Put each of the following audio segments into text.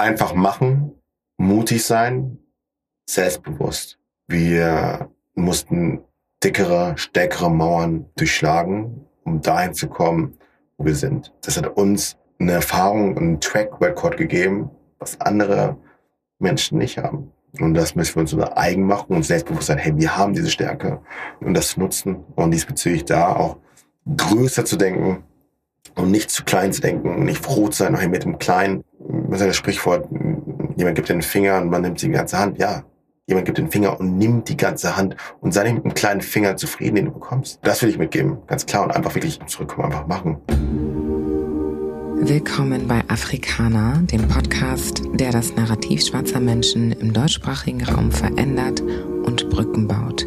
Einfach machen, mutig sein, selbstbewusst. Wir mussten dickere, stärkere Mauern durchschlagen, um dahin zu kommen, wo wir sind. Das hat uns eine Erfahrung, einen Track Record gegeben, was andere Menschen nicht haben. Und das müssen wir uns unser eigen machen und selbstbewusst sein, hey, wir haben diese Stärke und das nutzen und diesbezüglich da auch größer zu denken und nicht zu klein zu denken und nicht froh zu sein, hey, mit dem Kleinen, was ist das Sprichwort, jemand gibt den Finger und man nimmt die ganze Hand. Ja, jemand gibt den Finger und nimmt die ganze Hand und sei nicht mit einem kleinen Finger zufrieden, den du bekommst. Das will ich mitgeben, ganz klar und einfach wirklich zurückkommen, einfach machen. Willkommen bei Afrikaner, dem Podcast, der das Narrativ schwarzer Menschen im deutschsprachigen Raum verändert und Brücken baut.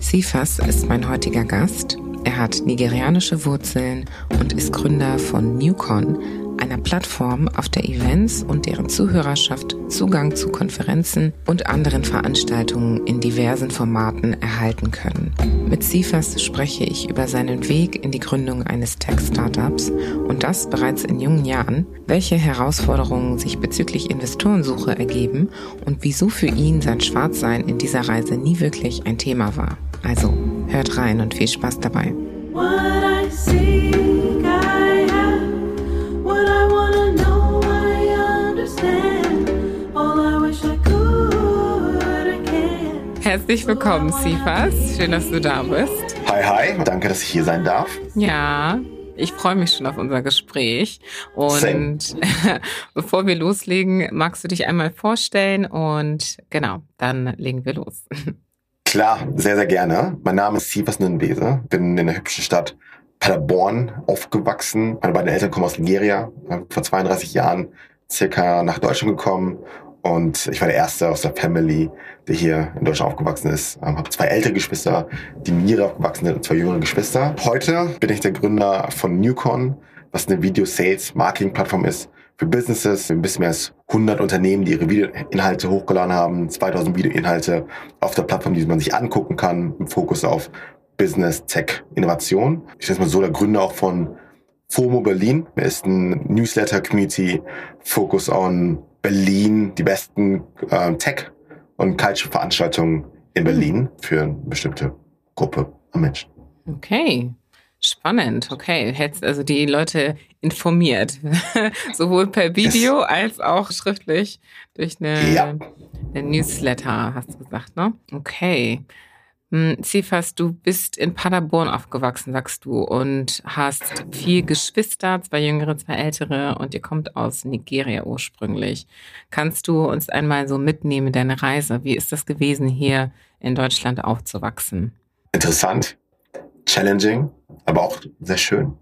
Sifas ist mein heutiger Gast. Er hat nigerianische Wurzeln und ist Gründer von Newcon, einer Plattform, auf der Events und deren Zuhörerschaft Zugang zu Konferenzen und anderen Veranstaltungen in diversen Formaten erhalten können. Mit Sifas spreche ich über seinen Weg in die Gründung eines Tech-Startups und das bereits in jungen Jahren, welche Herausforderungen sich bezüglich Investorensuche ergeben und wieso für ihn sein Schwarzsein in dieser Reise nie wirklich ein Thema war. Also hört rein und viel Spaß dabei. Herzlich willkommen, Sifas. Schön, dass du da bist. Hi, hi. Danke, dass ich hier sein darf. Ja, ich freue mich schon auf unser Gespräch. Und bevor wir loslegen, magst du dich einmal vorstellen und genau, dann legen wir los. Klar, sehr, sehr gerne. Mein Name ist Sivas Nunbese, bin in der hübschen Stadt Paderborn aufgewachsen. Meine beiden Eltern kommen aus Nigeria, vor 32 Jahren circa nach Deutschland gekommen und ich war der Erste aus der Family, der hier in Deutschland aufgewachsen ist. Ähm, habe zwei ältere Geschwister, die Nigeria aufgewachsen sind und zwei jüngere Geschwister. Heute bin ich der Gründer von Newcon, was eine Video-Sales-Marketing-Plattform ist für Businesses. Ein bisschen mehr als 100 Unternehmen, die ihre Videoinhalte hochgeladen haben. 2000 Videoinhalte auf der Plattform, die man sich angucken kann, im Fokus auf Business, Tech, Innovation. Ich bin mal so der Gründer auch von FOMO Berlin. Er ist ein Newsletter-Community, Focus on Berlin die besten äh, Tech- und Culture-Veranstaltungen in Berlin für eine bestimmte Gruppe an Menschen. Okay. Spannend, okay. Hättest also die Leute informiert, sowohl per Video yes. als auch schriftlich durch eine, ja. eine Newsletter, hast du gesagt, ne? Okay. Cephas, hm, du bist in Paderborn aufgewachsen, sagst du, und hast vier Geschwister, zwei jüngere, zwei ältere, und ihr kommt aus Nigeria ursprünglich. Kannst du uns einmal so mitnehmen, deine Reise? Wie ist das gewesen, hier in Deutschland aufzuwachsen? Interessant, challenging, aber auch sehr schön.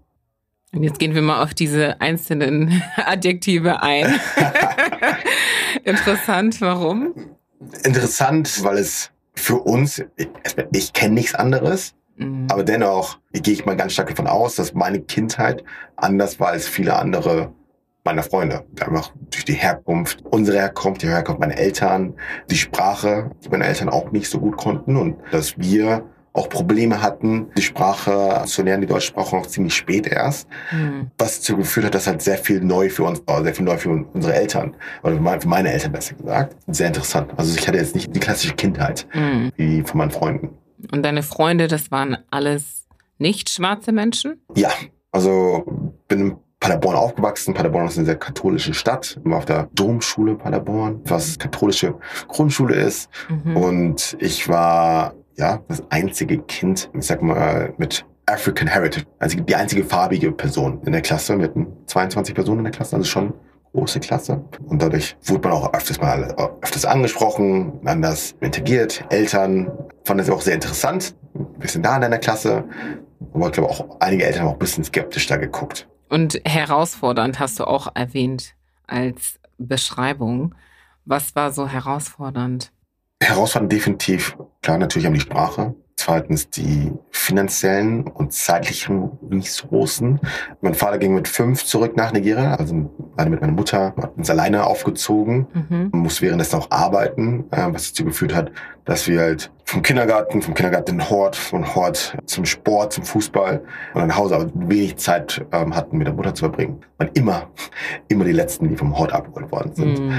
Und jetzt gehen wir mal auf diese einzelnen Adjektive ein. Interessant, warum? Interessant, weil es für uns, ich, ich kenne nichts anderes, mhm. aber dennoch gehe ich mal ganz stark davon aus, dass meine Kindheit anders war als viele andere meiner Freunde. Einfach durch die Herkunft, unsere Herkunft, die Herkunft meiner Eltern, die Sprache, die meine Eltern auch nicht so gut konnten und dass wir auch Probleme hatten, die Sprache zu lernen, die deutsche Sprache noch ziemlich spät erst, mhm. was dazu geführt hat, dass halt sehr viel neu für uns war, sehr viel neu für unsere Eltern oder für meine Eltern besser gesagt. Sehr interessant. Also ich hatte jetzt nicht die klassische Kindheit mhm. wie von meinen Freunden. Und deine Freunde, das waren alles nicht schwarze Menschen? Ja, also bin in Paderborn aufgewachsen. Paderborn ist eine sehr katholische Stadt. Ich war auf der Domschule Paderborn, was katholische Grundschule ist. Mhm. Und ich war ja, das einzige Kind, ich sag mal, mit African Heritage. Also die einzige farbige Person in der Klasse. Hatten 22 Personen in der Klasse, also schon große Klasse. Und dadurch wurde man auch öfters mal öfters angesprochen, anders integriert. Eltern fanden das auch sehr interessant. Wir sind da in deiner Klasse. Aber ich glaube auch einige Eltern haben auch ein bisschen skeptisch da geguckt. Und herausfordernd hast du auch erwähnt als Beschreibung. Was war so herausfordernd? Herausfordernd definitiv, klar, natürlich haben die Sprache. Zweitens die finanziellen und zeitlichen Ressourcen. Mein Vater ging mit fünf zurück nach Nigeria, also mit meiner Mutter, hat uns alleine aufgezogen, mhm. muss währenddessen auch arbeiten, äh, was dazu geführt hat, dass wir halt vom Kindergarten, vom Kindergarten in den Hort, vom Hort zum Sport, zum Fußball und dann nach Hause, aber wenig Zeit ähm, hatten mit der Mutter zu verbringen. Und immer, immer die Letzten, die vom Hort abgeholt worden sind. Mm.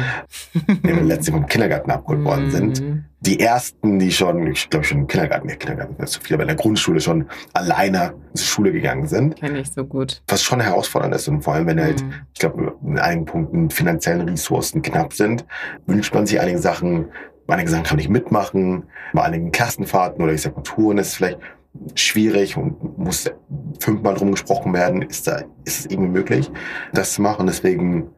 die Letzten, die vom Kindergarten abgeholt mm. worden sind. Die Ersten, die schon, ich glaube schon im Kindergarten, der Kindergarten ist zu viel, aber in der Grundschule schon alleine zur Schule gegangen sind. Kenne ich so gut. Was schon herausfordernd ist und vor allem, wenn halt, mm. ich glaube, in einigen Punkten finanziellen Ressourcen knapp sind, wünscht man sich einige Sachen bei einigen Sachen kann ich mitmachen, bei einigen Klassenfahrten oder ich sag mal Touren ist es vielleicht schwierig und muss fünfmal drum gesprochen werden, ist da, ist es irgendwie möglich, das zu machen. Deswegen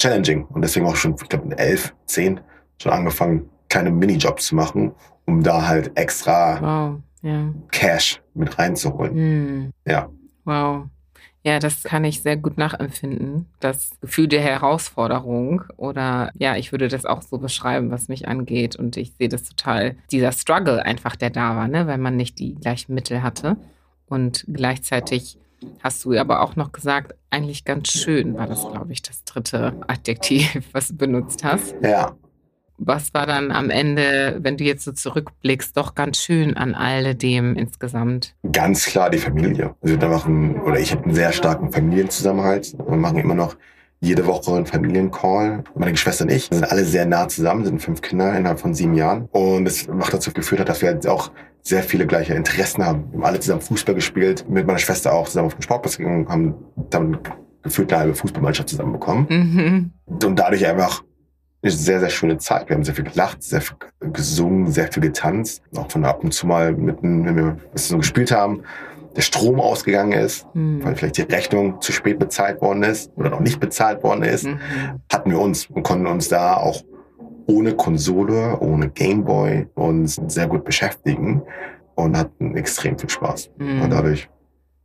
challenging und deswegen auch schon, ich glaube, elf, zehn schon angefangen, kleine Minijobs zu machen, um da halt extra wow, yeah. Cash mit reinzuholen. Mm. Ja. Wow. Ja, das kann ich sehr gut nachempfinden. Das Gefühl der Herausforderung oder ja, ich würde das auch so beschreiben, was mich angeht. Und ich sehe das total, dieser Struggle einfach, der da war, ne? weil man nicht die gleichen Mittel hatte. Und gleichzeitig hast du aber auch noch gesagt, eigentlich ganz schön war das, glaube ich, das dritte Adjektiv, was du benutzt hast. Ja was war dann am Ende, wenn du jetzt so zurückblickst, doch ganz schön an alledem insgesamt? Ganz klar die Familie. Also wir machen, oder ich habe einen sehr starken Familienzusammenhalt. Wir machen immer noch jede Woche einen Familiencall. Meine Geschwister und ich sind alle sehr nah zusammen, sind fünf Kinder innerhalb von sieben Jahren. Und es macht dazu geführt hat, dass wir halt auch sehr viele gleiche Interessen haben. Wir haben alle zusammen Fußball gespielt, mit meiner Schwester auch zusammen auf den Sportplatz gegangen, haben dann gefühlt eine halbe Fußballmannschaft zusammenbekommen. Mhm. Und dadurch einfach eine sehr, sehr schöne Zeit. Wir haben sehr viel gelacht, sehr viel gesungen, sehr viel getanzt. Auch von ab und zu mal mitten, wenn wir so gespielt haben, der Strom ausgegangen ist, mhm. weil vielleicht die Rechnung zu spät bezahlt worden ist oder noch nicht bezahlt worden ist, mhm. hatten wir uns und konnten uns da auch ohne Konsole, ohne Gameboy uns sehr gut beschäftigen und hatten extrem viel Spaß. Mhm. Und dadurch,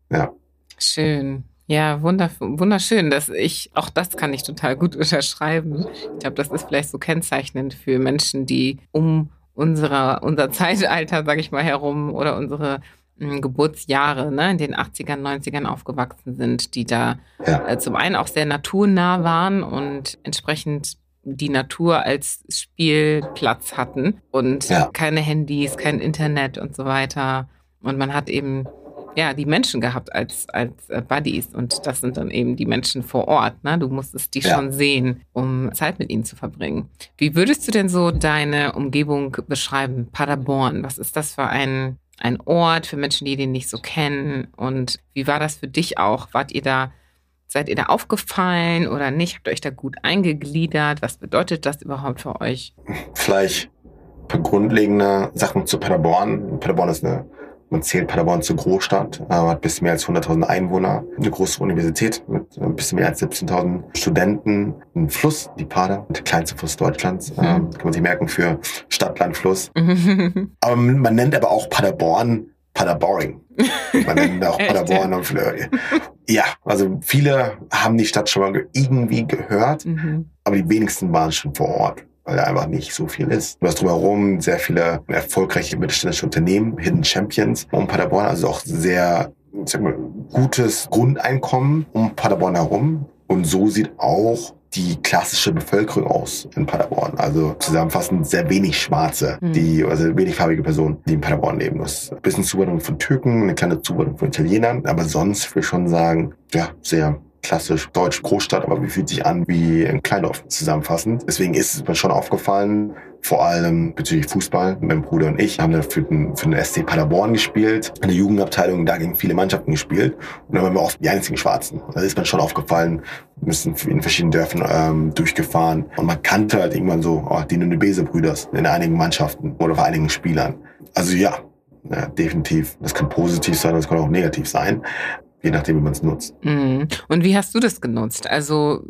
ja. Schön. Ja, wunderschön. Dass ich, auch das kann ich total gut unterschreiben. Ich glaube, das ist vielleicht so kennzeichnend für Menschen, die um unsere, unser Zeitalter, sage ich mal, herum oder unsere hm, Geburtsjahre, ne, in den 80ern, 90ern aufgewachsen sind, die da ja. äh, zum einen auch sehr naturnah waren und entsprechend die Natur als Spielplatz hatten und ja. keine Handys, kein Internet und so weiter. Und man hat eben ja, die Menschen gehabt als, als äh, Buddies und das sind dann eben die Menschen vor Ort. Ne? Du musstest die ja. schon sehen, um Zeit mit ihnen zu verbringen. Wie würdest du denn so deine Umgebung beschreiben? Paderborn, was ist das für ein, ein Ort für Menschen, die den nicht so kennen? Und wie war das für dich auch? Wart ihr da, seid ihr da aufgefallen oder nicht? Habt ihr euch da gut eingegliedert? Was bedeutet das überhaupt für euch? Vielleicht ein paar grundlegende Sachen zu Paderborn. Paderborn ist eine man zählt Paderborn zur Großstadt, äh, hat bis mehr als 100.000 Einwohner, eine große Universität mit ein bisschen mehr als 17.000 Studenten, ein Fluss, die Pader, der kleinste Fluss Deutschlands, mhm. äh, kann man sich merken für Stadt, Land, Fluss. aber man nennt aber auch Paderborn Paderboring. Man nennt auch Paderborn und Fleur. Ja, also viele haben die Stadt schon mal irgendwie gehört, mhm. aber die wenigsten waren schon vor Ort weil da einfach nicht so viel ist. Du hast drumherum sehr viele erfolgreiche mittelständische Unternehmen, Hidden Champions um Paderborn, also auch sehr mal, gutes Grundeinkommen um Paderborn herum. Und so sieht auch die klassische Bevölkerung aus in Paderborn. Also zusammenfassend sehr wenig Schwarze, mhm. die, also wenig farbige Personen, die in Paderborn leben. Das ist ein bisschen Zuwanderung von Türken, eine kleine Zuwanderung von Italienern, aber sonst will ich schon sagen, ja, sehr klassisch deutsch Großstadt, aber wie fühlt sich an wie ein Kleindorf zusammenfassend. Deswegen ist es mir schon aufgefallen, vor allem bezüglich Fußball. Mein Bruder und ich haben für den, für den SC Paderborn gespielt, in der Jugendabteilung, da gegen viele Mannschaften gespielt und dann waren wir oft die einzigen Schwarzen. Da ist mir schon aufgefallen, wir sind in verschiedenen Dörfern ähm, durchgefahren und man kannte halt irgendwann so oh, die Nünebese-Brüders in einigen Mannschaften oder bei einigen Spielern. Also ja, ja, definitiv. Das kann positiv sein, das kann auch negativ sein je nachdem, wie man es nutzt. Mhm. Und wie hast du das genutzt? Also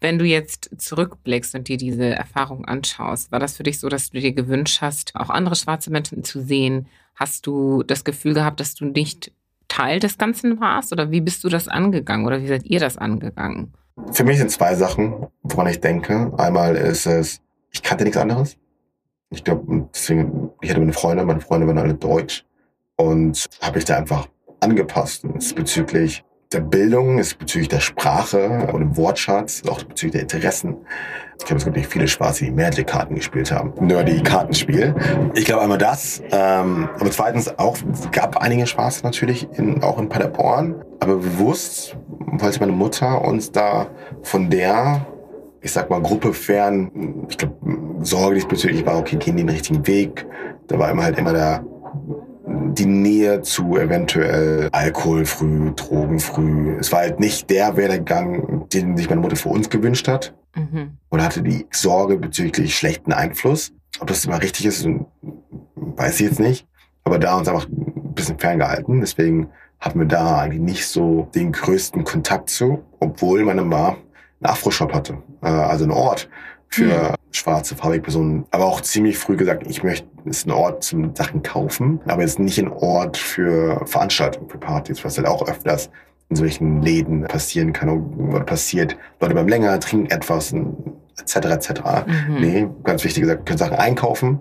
wenn du jetzt zurückblickst und dir diese Erfahrung anschaust, war das für dich so, dass du dir gewünscht hast, auch andere schwarze Menschen zu sehen? Hast du das Gefühl gehabt, dass du nicht Teil des Ganzen warst? Oder wie bist du das angegangen? Oder wie seid ihr das angegangen? Für mich sind zwei Sachen, woran ich denke. Einmal ist es, ich kannte nichts anderes. Ich glaube, deswegen, ich hatte meine Freunde, meine Freunde waren alle deutsch. Und habe ich da einfach angepasst bezüglich der Bildung, ist bezüglich der Sprache und dem Wortschatz, auch bezüglich der Interessen. Ich glaube, es gibt nicht viele Schwarze, die Magic-Karten gespielt haben. Nerdy Kartenspiel. Ich glaube einmal das. Ähm, aber zweitens auch, es gab einige Schwarze natürlich, in, auch in Paderborn. Aber bewusst wollte meine Mutter uns da von der ich sag mal, Gruppe fern, ich glaube, Sorge diesbezüglich war, okay, gehen die den richtigen Weg. Da war immer halt immer der, die Nähe zu eventuell Alkohol früh, Drogen früh. Es war halt nicht der Werdegang, den sich meine Mutter für uns gewünscht hat. Mhm. Oder hatte die Sorge bezüglich schlechten Einfluss. Ob das immer richtig ist, weiß ich jetzt nicht. Aber da uns einfach ein bisschen ferngehalten. Deswegen hatten wir da eigentlich nicht so den größten Kontakt zu, obwohl meine Mama einen Afro-Shop hatte. Äh, also einen Ort für mhm. schwarze, farbige Personen. Aber auch ziemlich früh gesagt, ich möchte, es ist ein Ort zum Sachen kaufen, aber jetzt nicht ein Ort für Veranstaltungen, für Partys, was halt auch öfters in solchen Läden passieren kann oder passiert. Leute beim länger trinken etwas, etc. etc. Mhm. Nee, ganz wichtig gesagt, könnt Sachen einkaufen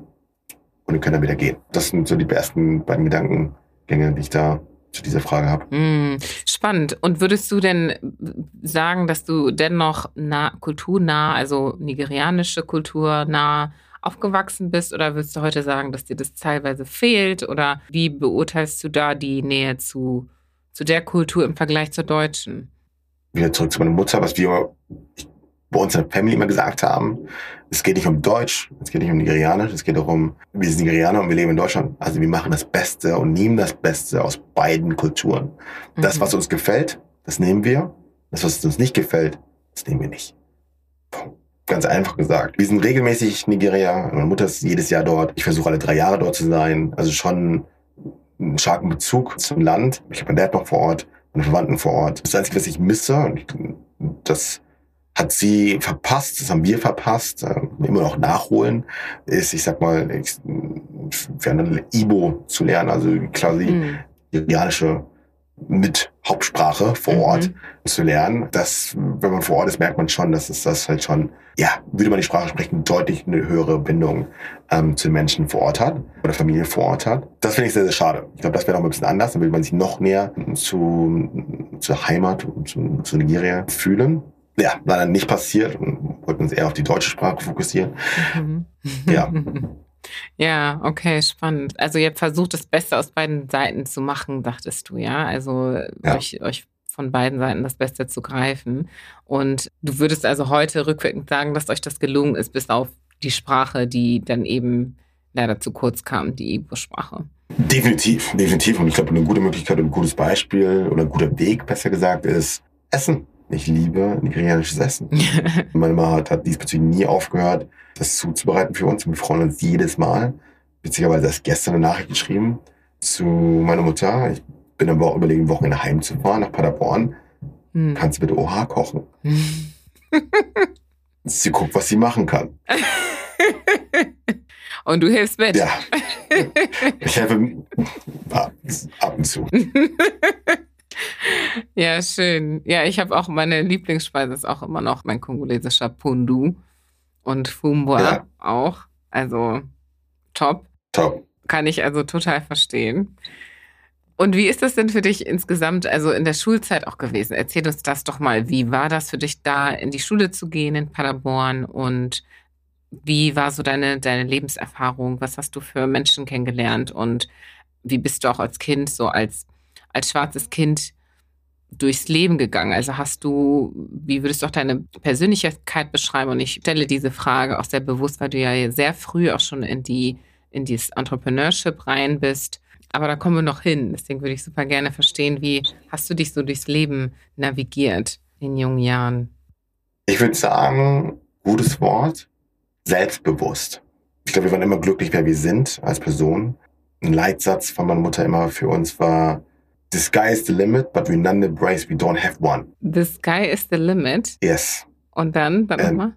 und könnt dann wieder gehen. Das sind so die ersten beiden Gedankengänge, die ich da zu dieser Frage habe. Mm, spannend. Und würdest du denn sagen, dass du dennoch nah, kulturnah, also nigerianische Kultur nah aufgewachsen bist? Oder würdest du heute sagen, dass dir das teilweise fehlt? Oder wie beurteilst du da die Nähe zu, zu der Kultur im Vergleich zur deutschen? Wieder zurück zu meiner Mutter, was wir, ich bei uns in der Family immer gesagt haben, es geht nicht um Deutsch, es geht nicht um Nigerianisch, es geht darum, wir sind Nigerianer und wir leben in Deutschland. Also wir machen das Beste und nehmen das Beste aus beiden Kulturen. Das, mhm. was uns gefällt, das nehmen wir. Das, was uns nicht gefällt, das nehmen wir nicht. Ganz einfach gesagt. Wir sind regelmäßig Nigeria. Meine Mutter ist jedes Jahr dort. Ich versuche alle drei Jahre dort zu sein. Also schon einen starken Bezug zum Land. Ich habe meinen Dad noch vor Ort, meine Verwandten vor Ort. Das Einzige, was ich misse, und das hat sie verpasst, das haben wir verpasst, äh, immer noch nachholen, ist, ich sag mal, ich, für Ibo zu lernen, also quasi mhm. iranische mit Hauptsprache vor Ort mhm. zu lernen. Das, wenn man vor Ort ist, merkt man schon, dass es das halt schon, ja, würde man die Sprache sprechen, deutlich eine höhere Bindung ähm, zu den Menschen vor Ort hat oder Familie vor Ort hat. Das finde ich sehr, sehr schade. Ich glaube, das wäre noch ein bisschen anders. Dann würde man sich noch näher zu, zur Heimat, zu, zu Nigeria fühlen ja, leider nicht passiert und wollten uns eher auf die deutsche Sprache fokussieren. Mhm. Ja. Ja, okay, spannend. Also ihr versucht das Beste aus beiden Seiten zu machen, dachtest du, ja? Also ja. Euch, euch von beiden Seiten das Beste zu greifen. Und du würdest also heute rückwirkend sagen, dass euch das gelungen ist, bis auf die Sprache, die dann eben leider zu kurz kam, die Ibo-Sprache. Definitiv, definitiv. Und ich glaube, eine gute Möglichkeit, ein gutes Beispiel oder ein guter Weg, besser gesagt, ist Essen. Ich liebe nigerianisches Essen. Meine Mama hat, hat diesbezüglich nie aufgehört, das zuzubereiten für uns. Wir freuen uns jedes Mal. Witzigerweise erst gestern eine Nachricht geschrieben zu meiner Mutter. Ich bin am überlegen, Wochenende heimzufahren nach Paderborn. Hm. Kannst du bitte OH kochen? sie guckt, was sie machen kann. Und du hilfst mit. Ja. Ich helfe ab und zu. Ja, schön. Ja, ich habe auch meine Lieblingsspeise ist auch immer noch mein kongolesischer Pundu und Fumbwa ja. auch. Also top. Top. Kann ich also total verstehen. Und wie ist das denn für dich insgesamt, also in der Schulzeit auch gewesen? Erzähl uns das doch mal. Wie war das für dich da, in die Schule zu gehen in Paderborn? Und wie war so deine, deine Lebenserfahrung? Was hast du für Menschen kennengelernt? Und wie bist du auch als Kind, so als als schwarzes Kind durchs Leben gegangen? Also hast du, wie würdest du auch deine Persönlichkeit beschreiben? Und ich stelle diese Frage auch sehr bewusst, weil du ja sehr früh auch schon in die in dieses Entrepreneurship rein bist. Aber da kommen wir noch hin. Deswegen würde ich super gerne verstehen, wie hast du dich so durchs Leben navigiert in jungen Jahren? Ich würde sagen, gutes Wort, selbstbewusst. Ich glaube, wir waren immer glücklich, wer wir sind als Person. Ein Leitsatz von meiner Mutter immer für uns war, The sky is the limit, but we none embrace, we don't have one. The sky is the limit? Yes. Und dann, dann ähm, nochmal?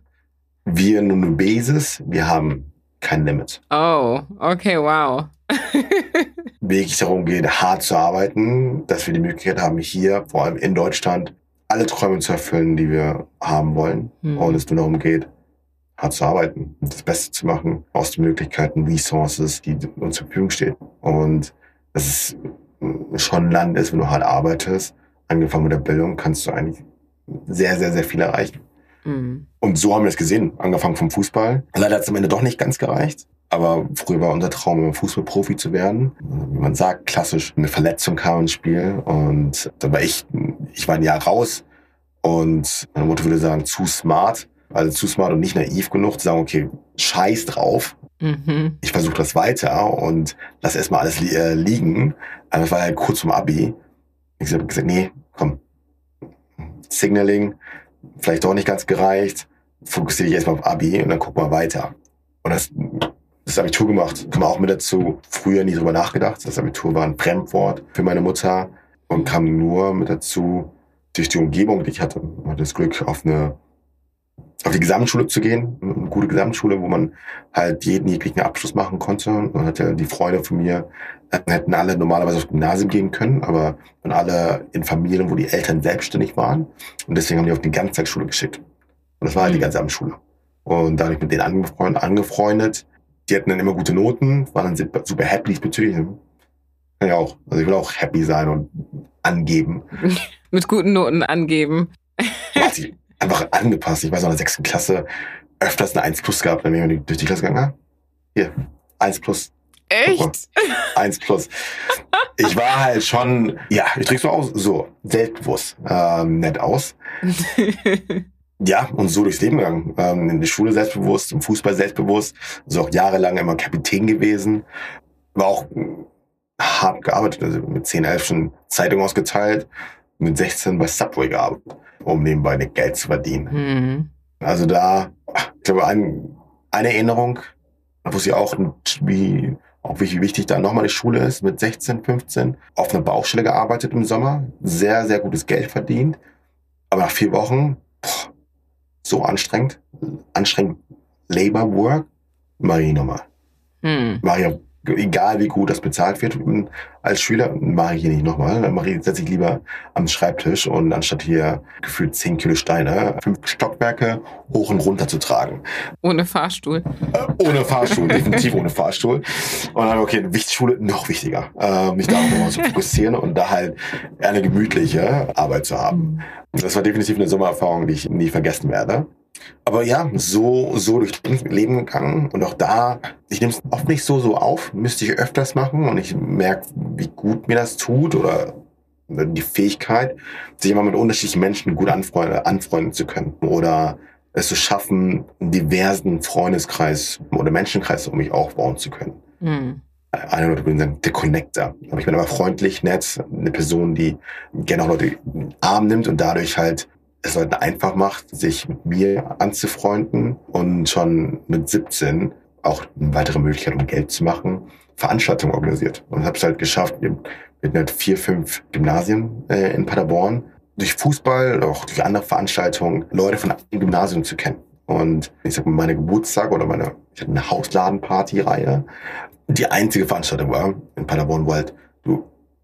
Wir nur eine Basis, wir haben kein Limit. Oh, okay, wow. Wirklich darum geht, hart zu arbeiten, dass wir die Möglichkeit haben, hier, vor allem in Deutschland, alle Träume zu erfüllen, die wir haben wollen. Hm. Und es nur darum geht, hart zu arbeiten, das Beste zu machen aus den Möglichkeiten, Resources, die uns zur Verfügung stehen. Und das ist schon Land ist, wenn du hart arbeitest angefangen mit der Bildung, kannst du eigentlich sehr, sehr, sehr viel erreichen. Mhm. Und so haben wir es gesehen, angefangen vom Fußball. Leider hat es am Ende doch nicht ganz gereicht. Aber früher war unser Traum, Fußballprofi zu werden. Wie man sagt, klassisch, eine Verletzung kam ins Spiel. Und da war ich, ich war ein Jahr raus. Und meine Mutter würde sagen, zu smart. Also zu smart und nicht naiv genug zu sagen, okay, scheiß drauf. Mhm. Ich versuche das weiter und lass erstmal alles li äh, liegen. Aber das war halt kurz vom Abi. Ich habe gesagt, nee, komm. Signaling, vielleicht doch nicht ganz gereicht. Fokussiere dich erstmal auf Abi und dann guck mal weiter. Und das, das Abitur gemacht, kam auch mit dazu. Früher nie drüber nachgedacht. Das Abitur war ein Fremdwort für meine Mutter und kam nur mit dazu durch die Umgebung, die ich hatte. Ich hatte das Glück, auf eine auf die Gesamtschule zu gehen, eine gute Gesamtschule, wo man halt jeden jeglichen Abschluss machen konnte. Und hatte die Freunde von mir, äh, hätten alle normalerweise aufs Gymnasium gehen können, aber waren alle in Familien, wo die Eltern selbstständig waren. Und deswegen haben die auf die Ganztagsschule geschickt. Und das war halt die mhm. Gesamtschule. Und dadurch mit denen angefreundet, angefreundet. Die hatten dann immer gute Noten, waren dann super happy diesbezüglich. Kann ja auch. Also ich will auch happy sein und angeben. mit guten Noten angeben einfach angepasst. Ich weiß noch, in der sechsten Klasse öfters eine 1 plus gehabt, wenn wir durch die Klasse gegangen. Hier, 1 plus. Echt? 1 plus. Ich war halt schon, ja, ich drück's so aus, so, selbstbewusst, ähm, nett aus. ja, und so durchs Leben gegangen. Ähm, in der Schule selbstbewusst, im Fußball selbstbewusst, so auch jahrelang immer Kapitän gewesen. War auch hart gearbeitet, also mit 10, 11 schon Zeitung ausgeteilt, mit 16 bei Subway gearbeitet um nebenbei Geld zu verdienen. Mhm. Also da, ich glaube, ein, eine Erinnerung, wo sie auch, wie, auch wie wichtig da nochmal die Schule ist, mit 16, 15, auf einer Baustelle gearbeitet im Sommer, sehr, sehr gutes Geld verdient. Aber nach vier Wochen, boah, so anstrengend, anstrengend Labor Work, ich nochmal. Hm. Ich egal wie gut das bezahlt wird als Schüler, mache ich hier nicht nochmal. Dann mache ich, setze ich lieber am Schreibtisch und anstatt hier gefühlt 10 Kilo Steine, fünf Stockwerke hoch und runter zu tragen. Ohne Fahrstuhl. Äh, ohne Fahrstuhl, definitiv ohne Fahrstuhl. Und dann, okay, Schule noch wichtiger, äh, mich darauf nochmal zu fokussieren und da halt eine gemütliche Arbeit zu haben. Mhm. Das war definitiv eine Sommererfahrung, die ich nie vergessen werde. Aber ja, so, so durch Leben gegangen und auch da, ich nehme es oft nicht so, so auf, müsste ich öfters machen und ich merke, wie gut mir das tut oder die Fähigkeit, sich immer mit unterschiedlichen Menschen gut anfreunden, anfreunden zu können oder es zu schaffen, einen diversen Freundeskreis oder Menschenkreis um mich aufbauen zu können. Mhm. Einer Leute würden sagen, der Connector. Aber ich bin aber freundlich, nett, eine Person, die gerne auch Leute in den Arm nimmt und dadurch halt es Leuten einfach macht, sich mit mir anzufreunden und schon mit 17 auch eine weitere Möglichkeit, um Geld zu machen, Veranstaltungen organisiert. Und habe es halt geschafft, hatten halt vier, fünf Gymnasien äh, in Paderborn, durch Fußball, auch durch andere Veranstaltungen, Leute von einem Gymnasium zu kennen. Und ich sag mal, meine Geburtstag oder meine, ich hatte eine Hausladenparty-Reihe, die einzige Veranstaltung war in Paderborn, wo halt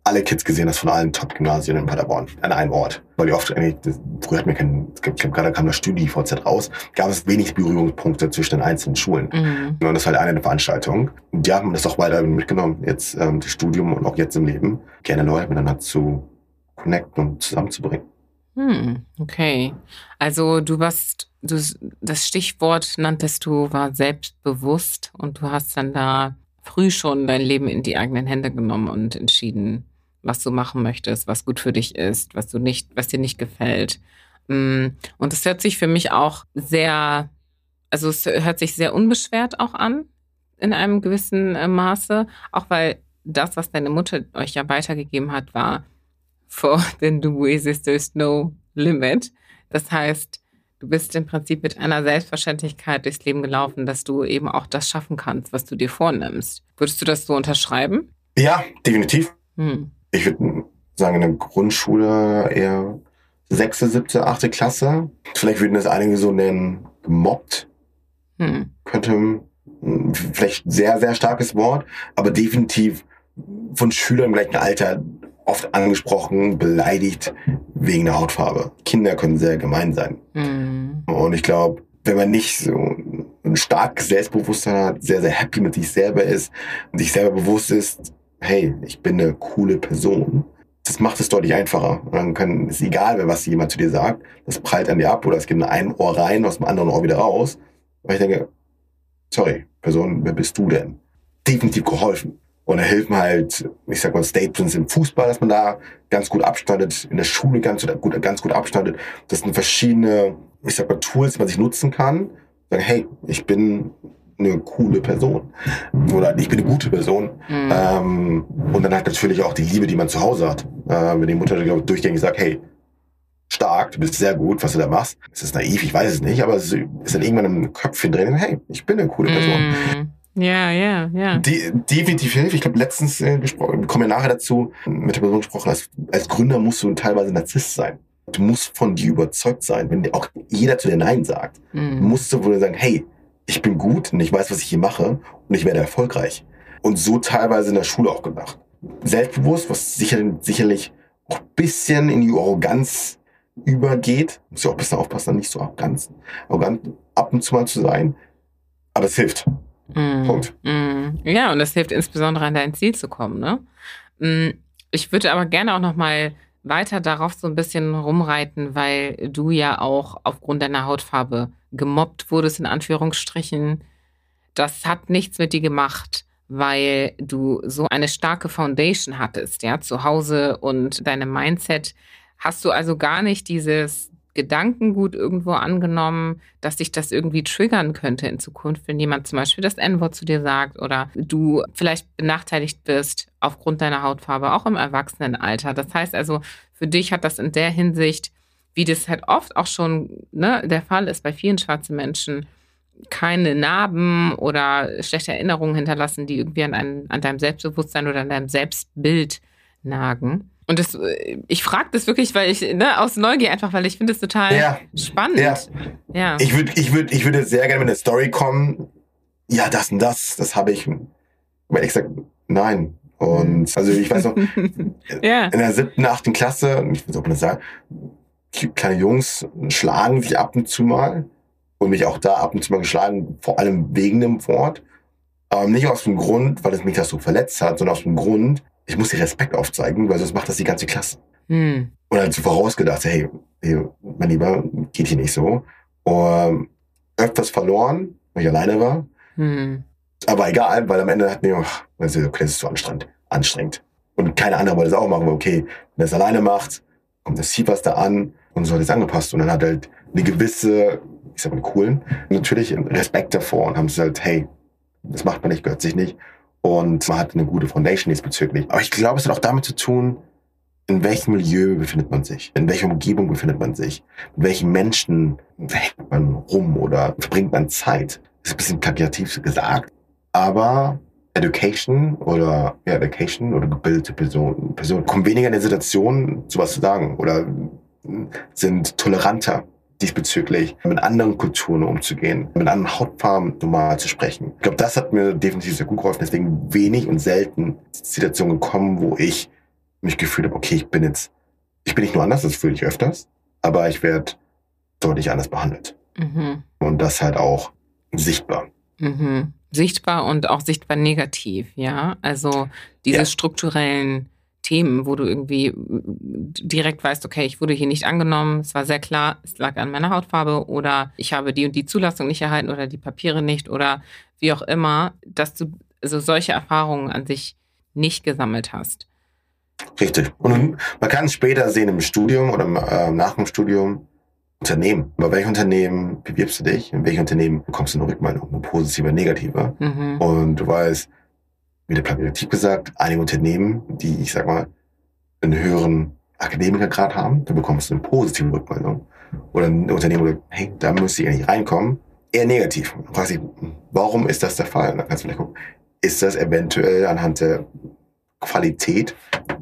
alle Kids gesehen hast von allen Top-Gymnasien in Paderborn an einem Ort. Weil die oft früher keinen, ich glaube, gerade kam das StudiVZ raus, gab es wenig Berührungspunkte zwischen den einzelnen Schulen. Mhm. Und das ist halt eine der Veranstaltungen. Und die haben das auch weiter mitgenommen, jetzt ähm, das Studium und auch jetzt im Leben, gerne Leute miteinander zu connecten und zusammenzubringen. Hm, okay. Also du warst, du, das Stichwort nanntest du, war selbstbewusst und du hast dann da früh schon dein Leben in die eigenen Hände genommen und entschieden, was du machen möchtest, was gut für dich ist, was du nicht, was dir nicht gefällt. Mm, und es hört sich für mich auch sehr, also es hört sich sehr unbeschwert auch an in einem gewissen äh, Maße, auch weil das, was deine Mutter euch ja weitergegeben hat, war for the Dubuesis there's no limit. Das heißt, du bist im Prinzip mit einer Selbstverständlichkeit durchs Leben gelaufen, dass du eben auch das schaffen kannst, was du dir vornimmst. Würdest du das so unterschreiben? Ja, definitiv. Hm ich würde sagen, in der Grundschule eher sechste, siebte, achte Klasse. Vielleicht würden das einige so nennen, gemobbt. Hm. Könnte vielleicht sehr, sehr starkes Wort, aber definitiv von Schülern im gleichen Alter oft angesprochen, beleidigt wegen der Hautfarbe. Kinder können sehr gemein sein. Mhm. Und ich glaube, wenn man nicht so ein starkes Selbstbewusstsein hat, sehr, sehr happy mit sich selber ist und sich selber bewusst ist, hey, ich bin eine coole Person, das macht es deutlich einfacher. Und dann kann, ist egal, was jemand zu dir sagt, das prallt an dir ab oder es geht in ein Ohr rein, aus dem anderen Ohr wieder raus. Weil ich denke, sorry, Person, wer bist du denn? Definitiv geholfen. Und da helfen halt, ich sag mal, Statements im Fußball, dass man da ganz gut abstandet, in der Schule ganz gut, ganz gut abstandet. Das sind verschiedene, ich sag mal, Tools, die man sich nutzen kann. Sagen, hey, ich bin eine coole Person. Oder ich bin eine gute Person. Mhm. Ähm, und dann hat natürlich auch die Liebe, die man zu Hause hat. Äh, wenn die Mutter durchgängig sagt, hey, stark, du bist sehr gut, was du da machst. Es ist naiv, ich weiß es nicht, aber es ist dann irgendwann im Köpfchen drin, hey, ich bin eine coole Person. Mm. Ja, ja, ja. Die, definitiv hilft. Ich glaube, letztens äh, gesprochen, kommen wir nachher dazu, mit der Person gesprochen, als, als Gründer musst du teilweise Narzisst sein. Du musst von dir überzeugt sein, wenn auch jeder zu dir Nein sagt. Mm. Musst du wohl sagen, hey, ich bin gut und ich weiß, was ich hier mache und ich werde erfolgreich. Und so teilweise in der Schule auch gedacht. Selbstbewusst, was sicher, sicherlich auch ein bisschen in die Arroganz übergeht. Muss ja auch ein bisschen aufpassen, nicht so arrogant, arrogant ab und zu mal zu sein. Aber es hilft. Mm, Punkt. Mm. Ja, und es hilft insbesondere an dein Ziel zu kommen. Ne? Mm, ich würde aber gerne auch noch mal weiter darauf so ein bisschen rumreiten, weil du ja auch aufgrund deiner Hautfarbe gemobbt wurdest, in Anführungsstrichen. Das hat nichts mit dir gemacht, weil du so eine starke Foundation hattest, ja, zu Hause und deine Mindset. Hast du also gar nicht dieses Gedankengut irgendwo angenommen, dass sich das irgendwie triggern könnte in Zukunft, wenn jemand zum Beispiel das N-Wort zu dir sagt oder du vielleicht benachteiligt bist aufgrund deiner Hautfarbe, auch im Erwachsenenalter. Das heißt also, für dich hat das in der Hinsicht, wie das halt oft auch schon ne, der Fall ist bei vielen schwarzen Menschen, keine Narben oder schlechte Erinnerungen hinterlassen, die irgendwie an, an deinem Selbstbewusstsein oder an deinem Selbstbild nagen. Und das, ich frage das wirklich, weil ich, ne, aus Neugier einfach, weil ich finde es total ja. spannend. Ja. ja. Ich würde, ich würde, ich würde sehr gerne mit einer Story kommen. Ja, das und das, das habe ich. Weil ich sage, nein. Und also ich weiß noch, ja. in der siebten, achten Klasse, ich weiß auch nicht sagen, kleine Jungs schlagen sich ab und zu mal und mich auch da ab und zu mal geschlagen, vor allem wegen dem Wort. Aber nicht aus dem Grund, weil es mich das so verletzt hat, sondern aus dem Grund, ich muss dir Respekt aufzeigen, weil sonst macht das die ganze Klasse. Hm. Und dann so vorausgedacht, hey, hey, mein Lieber, geht hier nicht so. Und öfters verloren, weil ich alleine war. Hm. Aber egal, weil am Ende hat mir, ach, okay, das ist zu anstrengend. anstrengend. Und keine andere wollte es auch machen, weil okay, wenn er es alleine macht, kommt das was da an und so hat es angepasst. Und dann hat halt eine gewisse, ich sag mal, coolen, natürlich Respekt davor und haben es halt, hey, das macht man nicht, gehört sich nicht. Und man hat eine gute Foundation diesbezüglich. Aber ich glaube, es hat auch damit zu tun, in welchem Milieu befindet man sich? In welcher Umgebung befindet man sich? Mit welchen Menschen hängt man rum oder verbringt man Zeit? Das ist ein bisschen plagiativ gesagt. Aber Education oder ja, Education oder gebildete Personen Person kommen weniger in der Situation, sowas zu sagen oder sind toleranter diesbezüglich, mit anderen Kulturen umzugehen, mit anderen Hautfarben normal zu sprechen. Ich glaube, das hat mir definitiv sehr gut geholfen. Deswegen wenig und selten Situationen gekommen, wo ich mich gefühlt habe, okay, ich bin jetzt, ich bin nicht nur anders, das fühle ich öfters, aber ich werde deutlich anders behandelt. Mhm. Und das halt auch sichtbar. Mhm. Sichtbar und auch sichtbar negativ, ja. Also diese ja. strukturellen Themen, wo du irgendwie direkt weißt, okay, ich wurde hier nicht angenommen, es war sehr klar, es lag an meiner Hautfarbe oder ich habe die und die Zulassung nicht erhalten oder die Papiere nicht oder wie auch immer, dass du also solche Erfahrungen an sich nicht gesammelt hast. Richtig. Und man kann es später sehen im Studium oder äh, nach dem Studium. Unternehmen. Bei welchem Unternehmen bewirbst du dich? In welchem Unternehmen bekommst du eine Rückmeldung? Eine positive, negative? Mhm. Und du weißt, wie der Plakativ gesagt, einige Unternehmen, die, ich sag mal, einen höheren Akademikergrad haben, da bekommst du eine positive Rückmeldung. Oder ein Unternehmen, wo du, hey, da müsste ich eigentlich reinkommen, eher negativ. Du fragst dich, warum ist das der Fall? Und dann kannst du vielleicht gucken, ist das eventuell anhand der Qualität,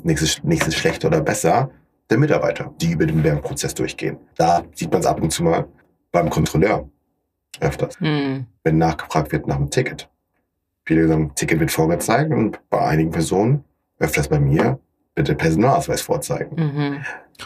nächstes, nächstes schlechter oder besser, der Mitarbeiter, die über den Lernprozess durchgehen. Da sieht man es ab und zu mal beim Kontrolleur öfters, hm. wenn nachgefragt wird nach dem Ticket. Viele sagen, Ticket wird vorgezeigt und bei einigen Personen, öfters bei mir, bitte Personalausweis vorzeigen. Mhm.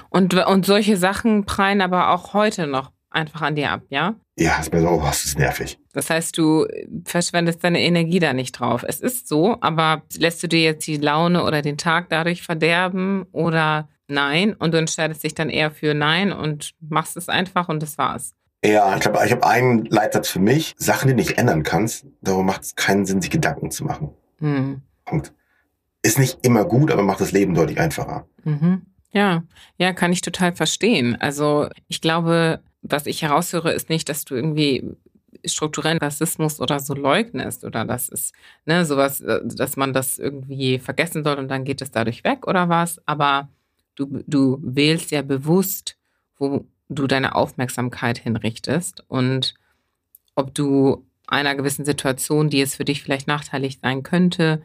Und, und solche Sachen prallen aber auch heute noch einfach an dir ab, ja? Ja, ist mir so, oh, das ist nervig. Das heißt, du verschwendest deine Energie da nicht drauf. Es ist so, aber lässt du dir jetzt die Laune oder den Tag dadurch verderben oder nein? Und du entscheidest dich dann eher für nein und machst es einfach und das war's. Ja, ich glaube, ich habe einen Leitsatz für mich. Sachen, die du nicht ändern kannst, darum macht es keinen Sinn, sich Gedanken zu machen. Hm. Punkt. Ist nicht immer gut, aber macht das Leben deutlich einfacher. Mhm. Ja, ja, kann ich total verstehen. Also ich glaube, was ich heraushöre, ist nicht, dass du irgendwie strukturellen Rassismus oder so leugnest oder das ist ne, sowas, äh, dass man das irgendwie vergessen soll und dann geht es dadurch weg oder was. Aber du, du wählst ja bewusst, wo du deine Aufmerksamkeit hinrichtest und ob du einer gewissen Situation, die es für dich vielleicht nachteilig sein könnte,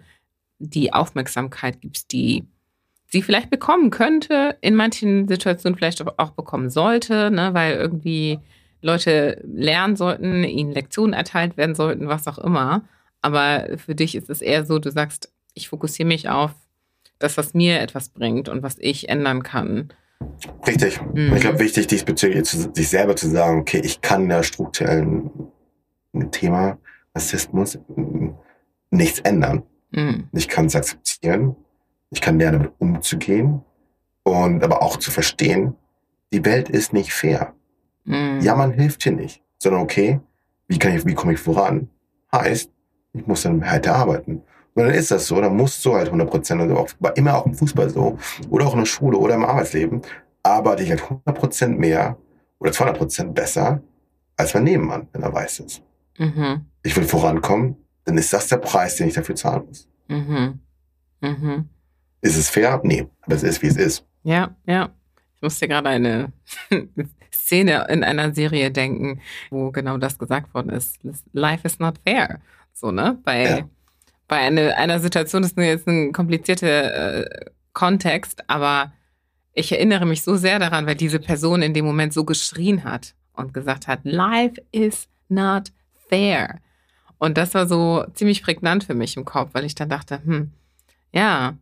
die Aufmerksamkeit gibst, die sie vielleicht bekommen könnte, in manchen Situationen vielleicht auch bekommen sollte, ne, weil irgendwie Leute lernen sollten, ihnen Lektionen erteilt werden sollten, was auch immer. Aber für dich ist es eher so, du sagst, ich fokussiere mich auf das, was mir etwas bringt und was ich ändern kann. Richtig. Mhm. Ich glaube, wichtig diesbezüglich ist, sich selber zu sagen, okay, ich kann der strukturellen Thema Rassismus nichts ändern. Mhm. Ich kann es akzeptieren ich kann lernen, damit umzugehen und aber auch zu verstehen, die Welt ist nicht fair. Mhm. Ja, man hilft hier nicht, sondern okay, wie kann ich, wie komme ich voran? Heißt, ich muss dann weiter arbeiten. Und dann ist das so, dann musst du halt 100 Prozent, also auch, war immer auch im Fußball so, oder auch in der Schule oder im Arbeitsleben, arbeite ich halt 100 Prozent mehr oder 200 Prozent besser als mein Nebenmann, wenn er weiß ist. Mhm. Ich will vorankommen, dann ist das der Preis, den ich dafür zahlen muss. Mhm. Mhm. Ist es fair? Nee, aber es ist, wie es ist. Ja, ja. Ich musste gerade eine Szene in einer Serie denken, wo genau das gesagt worden ist. Life is not fair. So, ne? Bei, ja. Bei eine, einer Situation ist jetzt ein komplizierter äh, Kontext, aber ich erinnere mich so sehr daran, weil diese Person in dem Moment so geschrien hat und gesagt hat, Life is not fair. Und das war so ziemlich prägnant für mich im Kopf, weil ich dann dachte, hm, ja,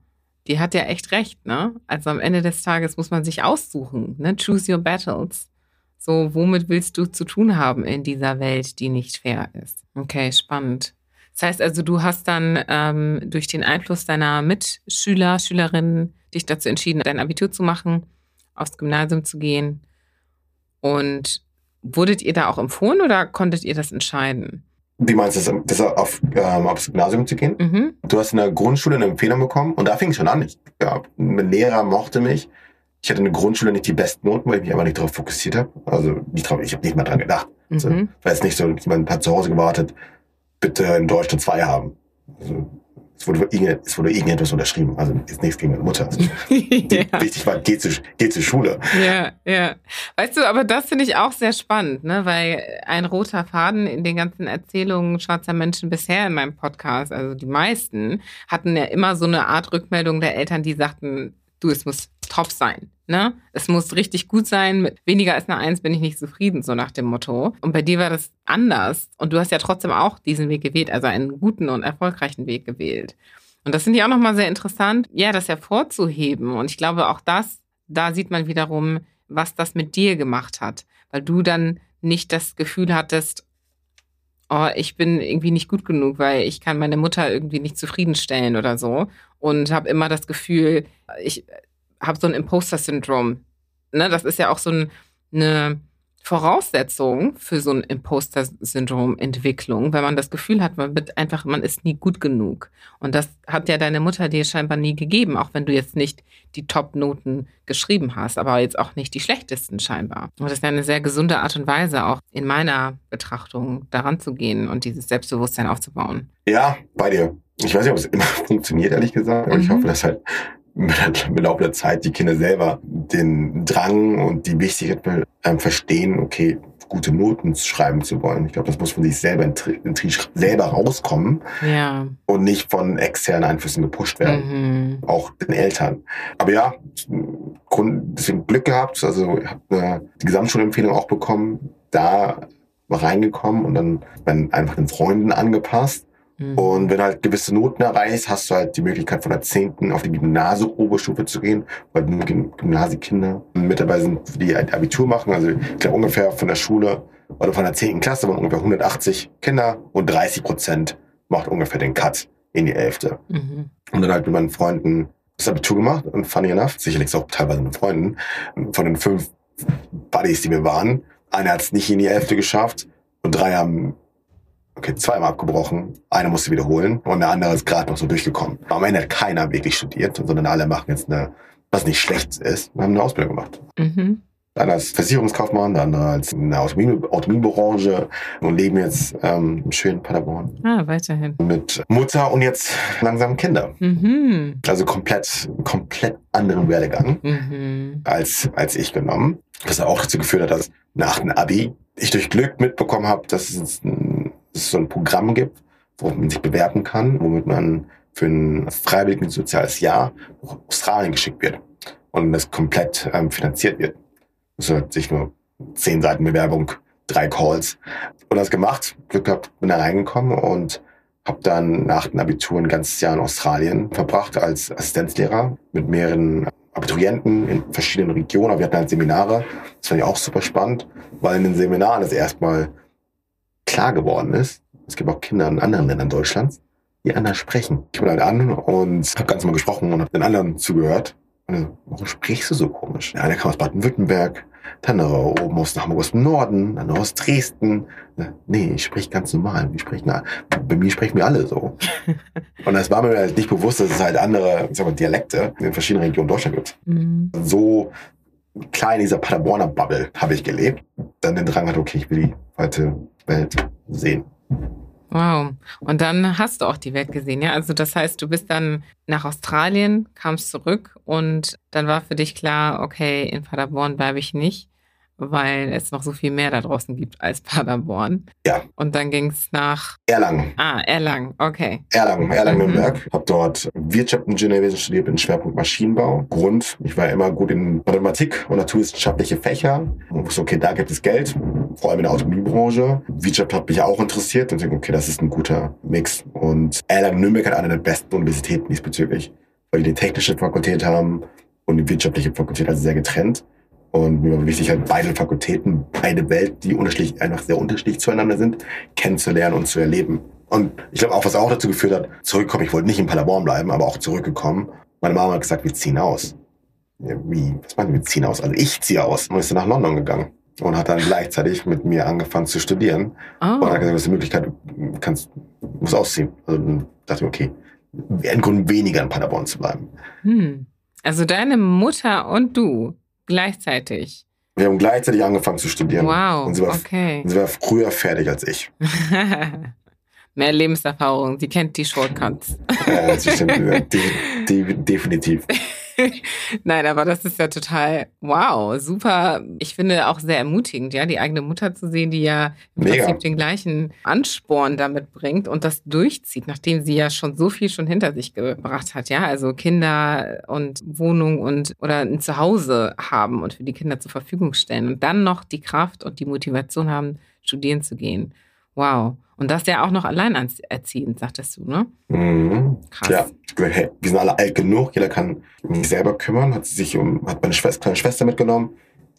die hat ja echt recht, ne? Also am Ende des Tages muss man sich aussuchen, ne? Choose your battles. So, womit willst du zu tun haben in dieser Welt, die nicht fair ist? Okay, spannend. Das heißt also, du hast dann ähm, durch den Einfluss deiner Mitschüler, Schülerinnen dich dazu entschieden, dein Abitur zu machen, aufs Gymnasium zu gehen. Und wurdet ihr da auch empfohlen oder konntet ihr das entscheiden? Wie meinst du das, auf, ähm, aufs Gymnasium zu gehen? Mhm. Du hast in der Grundschule eine Empfehlung bekommen und da fing es schon an. Ich, ja, ein Lehrer mochte mich. Ich hatte in der Grundschule nicht die besten Noten, weil ich mich aber nicht darauf fokussiert habe. Also nicht drauf, ich habe nicht mal dran gedacht. Mhm. Also, weil es nicht so, jemand hat zu Hause gewartet, bitte in Deutschland zwei haben. Also, es wurde, es wurde irgendetwas unterschrieben. Also ist nichts gegen meine Mutter. Also, ja. Wichtig war, geh, zu, geh zur Schule. Ja, ja. Weißt du, aber das finde ich auch sehr spannend, ne? weil ein roter Faden in den ganzen Erzählungen schwarzer Menschen bisher in meinem Podcast, also die meisten, hatten ja immer so eine Art Rückmeldung der Eltern, die sagten, du, es muss top sein. Ne? Es muss richtig gut sein. Mit weniger als eine Eins bin ich nicht zufrieden, so nach dem Motto. Und bei dir war das anders. Und du hast ja trotzdem auch diesen Weg gewählt, also einen guten und erfolgreichen Weg gewählt. Und das finde ich auch nochmal sehr interessant, ja, das hervorzuheben. Und ich glaube, auch das, da sieht man wiederum, was das mit dir gemacht hat. Weil du dann nicht das Gefühl hattest, oh, ich bin irgendwie nicht gut genug, weil ich kann meine Mutter irgendwie nicht zufriedenstellen oder so. Und habe immer das Gefühl, ich habe so ein Imposter-Syndrom. Ne, das ist ja auch so ein, eine Voraussetzung für so ein Imposter-Syndrom-Entwicklung, wenn man das Gefühl hat, man wird einfach, man ist nie gut genug. Und das hat ja deine Mutter dir scheinbar nie gegeben, auch wenn du jetzt nicht die Top-Noten geschrieben hast, aber jetzt auch nicht die schlechtesten scheinbar. Und das ist ja eine sehr gesunde Art und Weise, auch in meiner Betrachtung daran zu gehen und dieses Selbstbewusstsein aufzubauen. Ja, bei dir. Ich weiß nicht, ob es immer funktioniert, ehrlich gesagt, aber mhm. ich hoffe, dass halt im Laufe der Zeit die Kinder selber den Drang und die Wichtigkeit ähm, verstehen, okay, gute Noten schreiben zu wollen. Ich glaube, das muss von sich selber in, in selber rauskommen ja. und nicht von externen Einflüssen gepusht werden, mhm. auch den Eltern. Aber ja, Grund, deswegen Glück gehabt. Also ich habe die Gesamtschulempfehlung auch bekommen, da reingekommen und dann, dann einfach den Freunden angepasst Mhm. Und wenn du halt gewisse Noten erreichst, hast du halt die Möglichkeit von der 10. auf die Gymnasium-Oberstufe zu gehen, weil nur Gymnasiekinder mit dabei sind, die ein Abitur machen. Also ich glaube ungefähr von der Schule oder von der 10. Klasse waren ungefähr 180 Kinder und 30 Prozent macht ungefähr den Cut in die 11. Mhm. Und dann halt mit meinen Freunden das Abitur gemacht und funny enough, sicherlich auch teilweise mit Freunden, von den fünf Buddies, die wir waren, einer hat es nicht in die 11. geschafft und drei haben okay, zweimal abgebrochen, einer musste wiederholen und der andere ist gerade noch so durchgekommen. Am Ende hat keiner wirklich studiert, sondern alle machen jetzt eine, was nicht schlecht ist, haben eine Ausbildung gemacht. Mhm. Einer als Versicherungskaufmann, der andere als in der Automobil Automobilbranche und leben jetzt ähm, im schönen Paderborn. Ah, weiterhin. Mit Mutter und jetzt langsam Kinder. Mhm. Also komplett, komplett anderen Werdegang mhm. als, als ich genommen. Was auch dazu geführt hat, dass nach dem Abi ich durch Glück mitbekommen habe, dass es ein es so ein Programm gibt, wo man sich bewerben kann, womit man für ein freiwilliges soziales Jahr nach Australien geschickt wird und das komplett ähm, finanziert wird. Also sich nur zehn Seiten Bewerbung, drei Calls und das gemacht. Glück gehabt, bin da reingekommen und habe dann nach dem Abitur ein ganzes Jahr in Australien verbracht als Assistenzlehrer mit mehreren Abiturienten in verschiedenen Regionen. Wir hatten halt Seminare. Das fand ich auch super spannend, weil in den Seminaren das erstmal klar geworden ist, es gibt auch Kinder in anderen Ländern Deutschlands, die anders sprechen. Ich bin halt an und habe ganz mal gesprochen und habe den anderen zugehört. Und so, warum sprichst du so komisch? Ja, der kam aus Baden-Württemberg, dann oben aus Hamburg aus dem Norden, dann aus Dresden. Nee, ich spreche ganz normal. Wir sprechen, bei mir sprechen wir alle so. und das war mir halt nicht bewusst, dass es halt andere ich sag mal, Dialekte in verschiedenen Regionen Deutschland gibt. Mhm. So klar in dieser Paderborner Bubble habe ich gelebt. Dann den Drang hatte, okay, ich will die weite Welt sehen. Wow. Und dann hast du auch die Welt gesehen, ja? Also das heißt, du bist dann nach Australien, kamst zurück und dann war für dich klar, okay, in Paderborn bleibe ich nicht weil es noch so viel mehr da draußen gibt als Paderborn. Ja. Und dann ging es nach Erlangen. Ah, Erlangen, okay. Erlangen, Erlangen-Nürnberg. Mhm. Habe dort Wirtschaftsingenieurwesen studiert mit Schwerpunkt Maschinenbau. Grund, ich war immer gut in Mathematik und naturwissenschaftliche Fächer. Und wusste, okay, da gibt es Geld, vor allem in der Automobilbranche. Wirtschaft hat mich auch interessiert und ich okay, das ist ein guter Mix. Und Erlangen-Nürnberg hat eine der besten Universitäten diesbezüglich, weil die die technische Fakultät haben und die wirtschaftliche Fakultät also sehr getrennt. Und mir war wichtig, halt beide Fakultäten, beide Welt, die unterschiedlich, einfach sehr unterschiedlich zueinander sind, kennenzulernen und zu erleben. Und ich glaube auch, was auch dazu geführt hat, zurückkommen, ich wollte nicht in Paderborn bleiben, aber auch zurückgekommen. Meine Mama hat gesagt, wir ziehen aus. Ja, wie? Was meinen wir ziehen aus? Also ich ziehe aus. Und ist dann nach London gegangen und hat dann gleichzeitig mit mir angefangen zu studieren. Oh. Und hat gesagt, das ist eine Möglichkeit, du kannst, musst ausziehen. Also dann dachte ich, okay, ein Grund weniger in Paderborn zu bleiben. Hm. Also deine Mutter und du Gleichzeitig. Wir haben gleichzeitig angefangen zu studieren. Wow. Und sie war, okay. und sie war früher fertig als ich. Mehr Lebenserfahrung. Sie kennt die Shortcuts. ja, das stimmt. De de definitiv. Nein, aber das ist ja total wow, super. Ich finde auch sehr ermutigend, ja, die eigene Mutter zu sehen, die ja im Mega. Prinzip den gleichen Ansporn damit bringt und das durchzieht, nachdem sie ja schon so viel schon hinter sich gebracht hat, ja, also Kinder und Wohnung und oder ein Zuhause haben und für die Kinder zur Verfügung stellen und dann noch die Kraft und die Motivation haben, studieren zu gehen. Wow. Und das ja auch noch alleinerziehend, sagtest du, ne? Mhm. Krass. Ja, hey, wir sind alle alt genug, jeder kann sich selber kümmern, hat sich um, hat meine Schwester, kleine Schwester mitgenommen,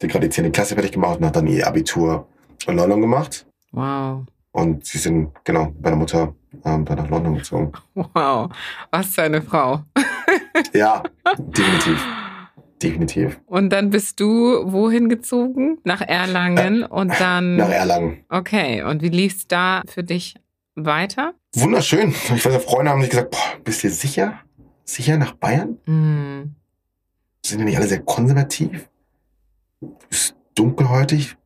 die gerade die 10. Klasse fertig gemacht und hat dann ihr Abitur in London gemacht. Wow. Und sie sind, genau, bei der Mutter ähm, dann nach London gezogen. Wow. Was für eine Frau. ja, definitiv. Definitiv. Und dann bist du wohin gezogen? Nach Erlangen und dann. Nach Erlangen. Okay. Und wie lief es da für dich weiter? Wunderschön. Ich weiß, Freunde haben sich gesagt, boah, bist du sicher? Sicher nach Bayern? Mm. Sind ja nicht alle sehr konservativ? Ist dunkelhäutig?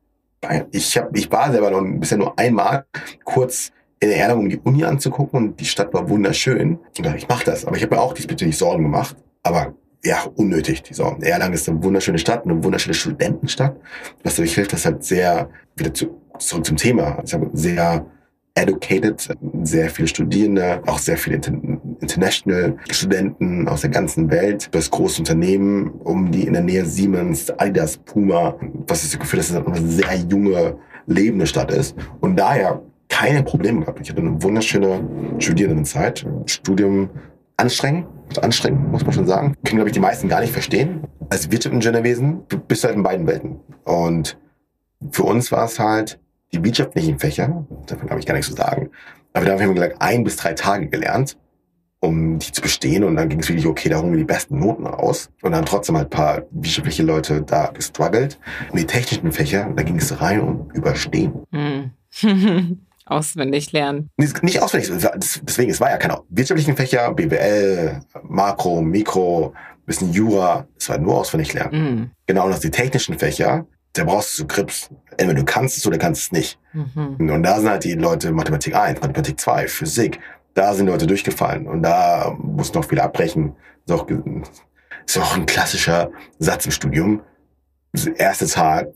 Ich, hab, ich war selber noch bisher nur einmal kurz in der Erlangen, um die Uni anzugucken und die Stadt war wunderschön. Ich dachte, ich mache das. Aber ich habe mir auch diesbezüglich Sorgen gemacht. Aber ja, unnötig, die Sorgen. Erlangen ist eine wunderschöne Stadt, eine wunderschöne Studentenstadt, was dadurch hilft, dass halt sehr, wieder zu, zurück zum Thema, sehr educated, sehr viele Studierende, auch sehr viele international Studenten aus der ganzen Welt, das große Unternehmen um die in der Nähe Siemens, Adidas, Puma, was das Gefühl, dass es eine sehr junge, lebende Stadt ist. Und daher keine Probleme gehabt. Ich hatte eine wunderschöne Studierendenzeit. Studium anstrengend, anstrengend, muss man schon sagen. Können, glaube ich, die meisten gar nicht verstehen. Als Wirtschaftsingenieurwesen bist du halt in beiden Welten. Und für uns war es halt die wirtschaftlichen Fächer, davon habe ich gar nichts zu sagen. Aber da haben wir gesagt, ein bis drei Tage gelernt, um die zu bestehen. Und dann ging es wirklich, okay, da holen wir die besten Noten raus. Und dann trotzdem halt ein paar wirtschaftliche Leute da gestruggelt. Und die technischen Fächer, da ging es rein um Überstehen. Hm. auswendig lernen. Nicht auswendig, deswegen, es war ja keine wirtschaftlichen Fächer, BWL, Makro, Mikro, bisschen Jura, es war nur auswendig lernen. Mhm. Genau, und das die technischen Fächer, da brauchst du Grips. Entweder du kannst es oder kannst es nicht. Mhm. Und da sind halt die Leute Mathematik 1, Mathematik 2, Physik. Da sind Leute durchgefallen und da muss noch viel abbrechen. Ist auch, ist auch ein klassischer Satz im Studium. Erster Tag,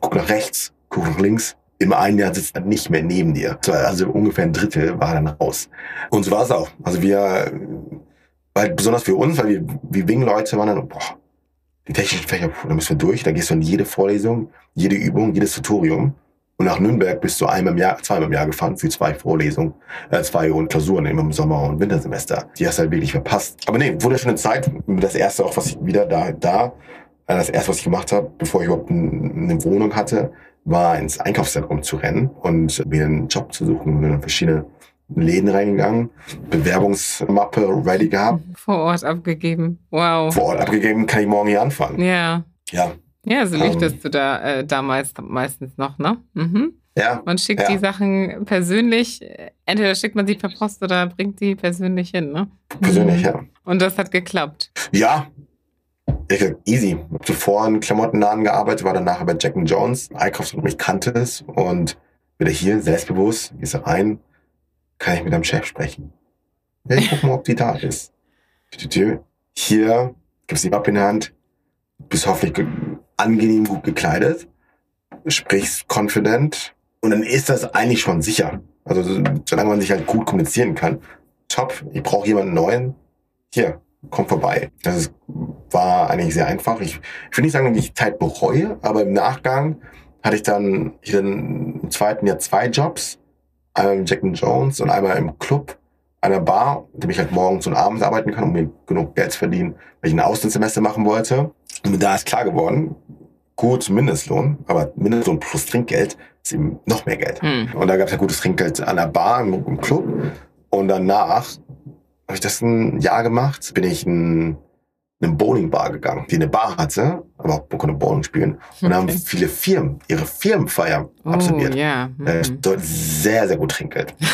guck nach rechts, guck nach links, im einen Jahr sitzt er nicht mehr neben dir. Also ungefähr ein Drittel war dann raus. Und so war es auch. Also wir, weil besonders für uns, weil wir, wir Wing-Leute waren dann, boah, die technischen Fächer, da müssen wir durch. Da gehst du in jede Vorlesung, jede Übung, jedes Tutorium. Und nach Nürnberg bist du einmal im Jahr, zweimal im Jahr gefahren für zwei Vorlesungen, äh, zwei und Klausuren im Sommer- und Wintersemester. Die hast du halt wirklich verpasst. Aber nee, wunderschöne Zeit. Das erste auch, was ich wieder da, da, äh, das erste, was ich gemacht habe, bevor ich überhaupt eine Wohnung hatte, war ins Einkaufszentrum zu rennen und mir einen Job zu suchen. Wir sind in verschiedene Läden reingegangen, Bewerbungsmappe ready gehabt. Vor Ort abgegeben. Wow. Vor Ort abgegeben, kann ich morgen hier anfangen. Ja. Ja. Ja, so lichtest ähm, du da äh, damals meistens noch, ne? Mhm. Ja. Man schickt ja. die Sachen persönlich, entweder schickt man sie per Post oder bringt die persönlich hin, ne? Persönlich, mhm. ja. Und das hat geklappt. Ja, ich gesagt, easy. Hab zuvor in Klamottenladen gearbeitet, war danach bei Jack Jones, Einkaufsraum, ich kannte es und wieder hier, selbstbewusst, gehst rein, kann ich mit deinem Chef sprechen. Ja, ich guck mal, ob die da ist. Hier gibst die Mappe in die Hand, bist hoffentlich angenehm gut gekleidet, sprichst confident und dann ist das eigentlich schon sicher. Also solange man sich halt gut kommunizieren kann. Top, ich brauche jemanden neuen. Hier, komm vorbei. Das ist, war eigentlich sehr einfach. Ich, ich will nicht sagen, dass ich Zeit bereue, aber im Nachgang hatte ich dann, ich dann im zweiten Jahr zwei Jobs. Einmal im Jack Jones und einmal im Club, einer Bar, in dem ich halt morgens und abends arbeiten kann, um mir genug Geld zu verdienen, weil ich ein Auslandssemester machen wollte. Und da ist klar geworden, gut Mindestlohn, aber Mindestlohn plus Trinkgeld ist eben noch mehr Geld. Hm. Und da gab es ja gutes Trinkgeld an der Bar, im, im Club. Und danach habe ich das ein Jahr gemacht, bin ich in eine Bowlingbar gegangen, die eine Bar hatte, aber man konnte Bowling spielen. Und okay. haben viele Firmen ihre Firmenfeier oh, absolviert. Ja. Mhm. Äh, sehr, sehr gut Trinkgeld.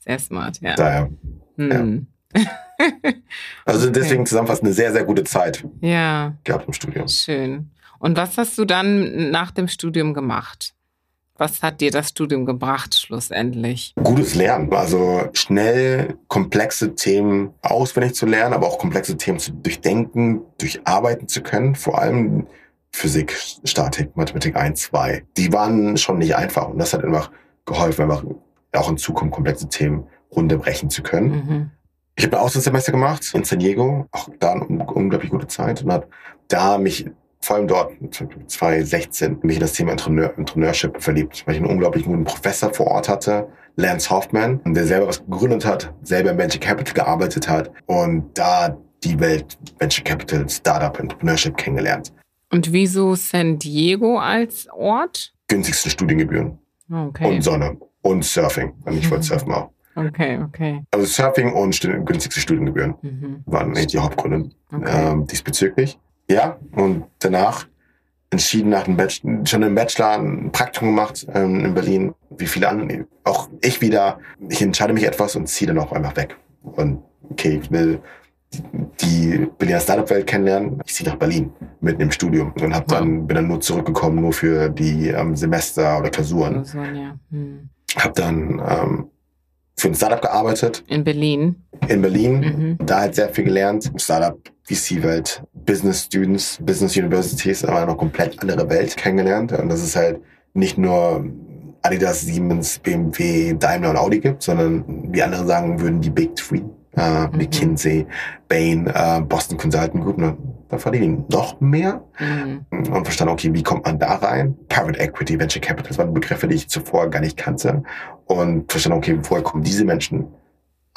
Sehr smart, ja. Daher, mhm. ja. Also deswegen okay. zusammenfassend eine sehr, sehr gute Zeit ja. gehabt im Studium. Schön. Und was hast du dann nach dem Studium gemacht? Was hat dir das Studium gebracht schlussendlich? Gutes Lernen, also schnell komplexe Themen auswendig zu lernen, aber auch komplexe Themen zu durchdenken, durcharbeiten zu können. Vor allem Physik, Statik, Mathematik 1, 2. Die waren schon nicht einfach und das hat einfach geholfen, einfach auch in Zukunft komplexe Themen runterbrechen zu können. Mhm. Ich habe ein Auslandssemester gemacht in San Diego, auch da eine unglaublich gute Zeit und habe da mich vor allem dort, 2016, mich in das Thema Entrepreneur, Entrepreneurship verliebt, weil ich einen unglaublich guten Professor vor Ort hatte, Lance Hoffman, der selber was gegründet hat, selber im Venture Capital gearbeitet hat und da die Welt Venture Capital, Startup, Entrepreneurship kennengelernt. Und wieso San Diego als Ort? Günstigste Studiengebühren. Okay. Und Sonne. Und Surfing. Und ich wollte surfen auch. Okay, okay. Also Surfing und günstigste Studiengebühren mhm. waren eigentlich die Hauptgründe okay. ähm, diesbezüglich. Ja, und danach entschieden nach dem Bachelor, schon im Bachelor ein Praktikum gemacht ähm, in Berlin, wie viele andere. Auch ich wieder, ich entscheide mich etwas und ziehe dann auch einfach weg. Und okay, ich will die Berliner Startup-Welt kennenlernen. Ich ziehe nach Berlin mitten im Studium und hab dann, bin dann nur zurückgekommen, nur für die ähm, Semester oder Klausuren. Klausuren ja. hm. Hab dann ähm, für ein Startup gearbeitet. In Berlin. In Berlin. Mhm. Da halt sehr viel gelernt. Startup, VC-Welt, Business Students, Business Universities, aber eine komplett andere Welt kennengelernt. Und das ist halt nicht nur Adidas, Siemens, BMW, Daimler und Audi gibt, sondern wie andere sagen würden, die Big Three. äh, Mhm. McKinsey, Bain, äh, Boston Consulting Group. Ne? Da verdienen die noch mehr Mhm. und verstanden, okay, wie kommt man da rein? Private Equity, Venture Capital, das waren Begriffe, die ich zuvor gar nicht kannte. Und verstanden, okay, woher kommen diese Menschen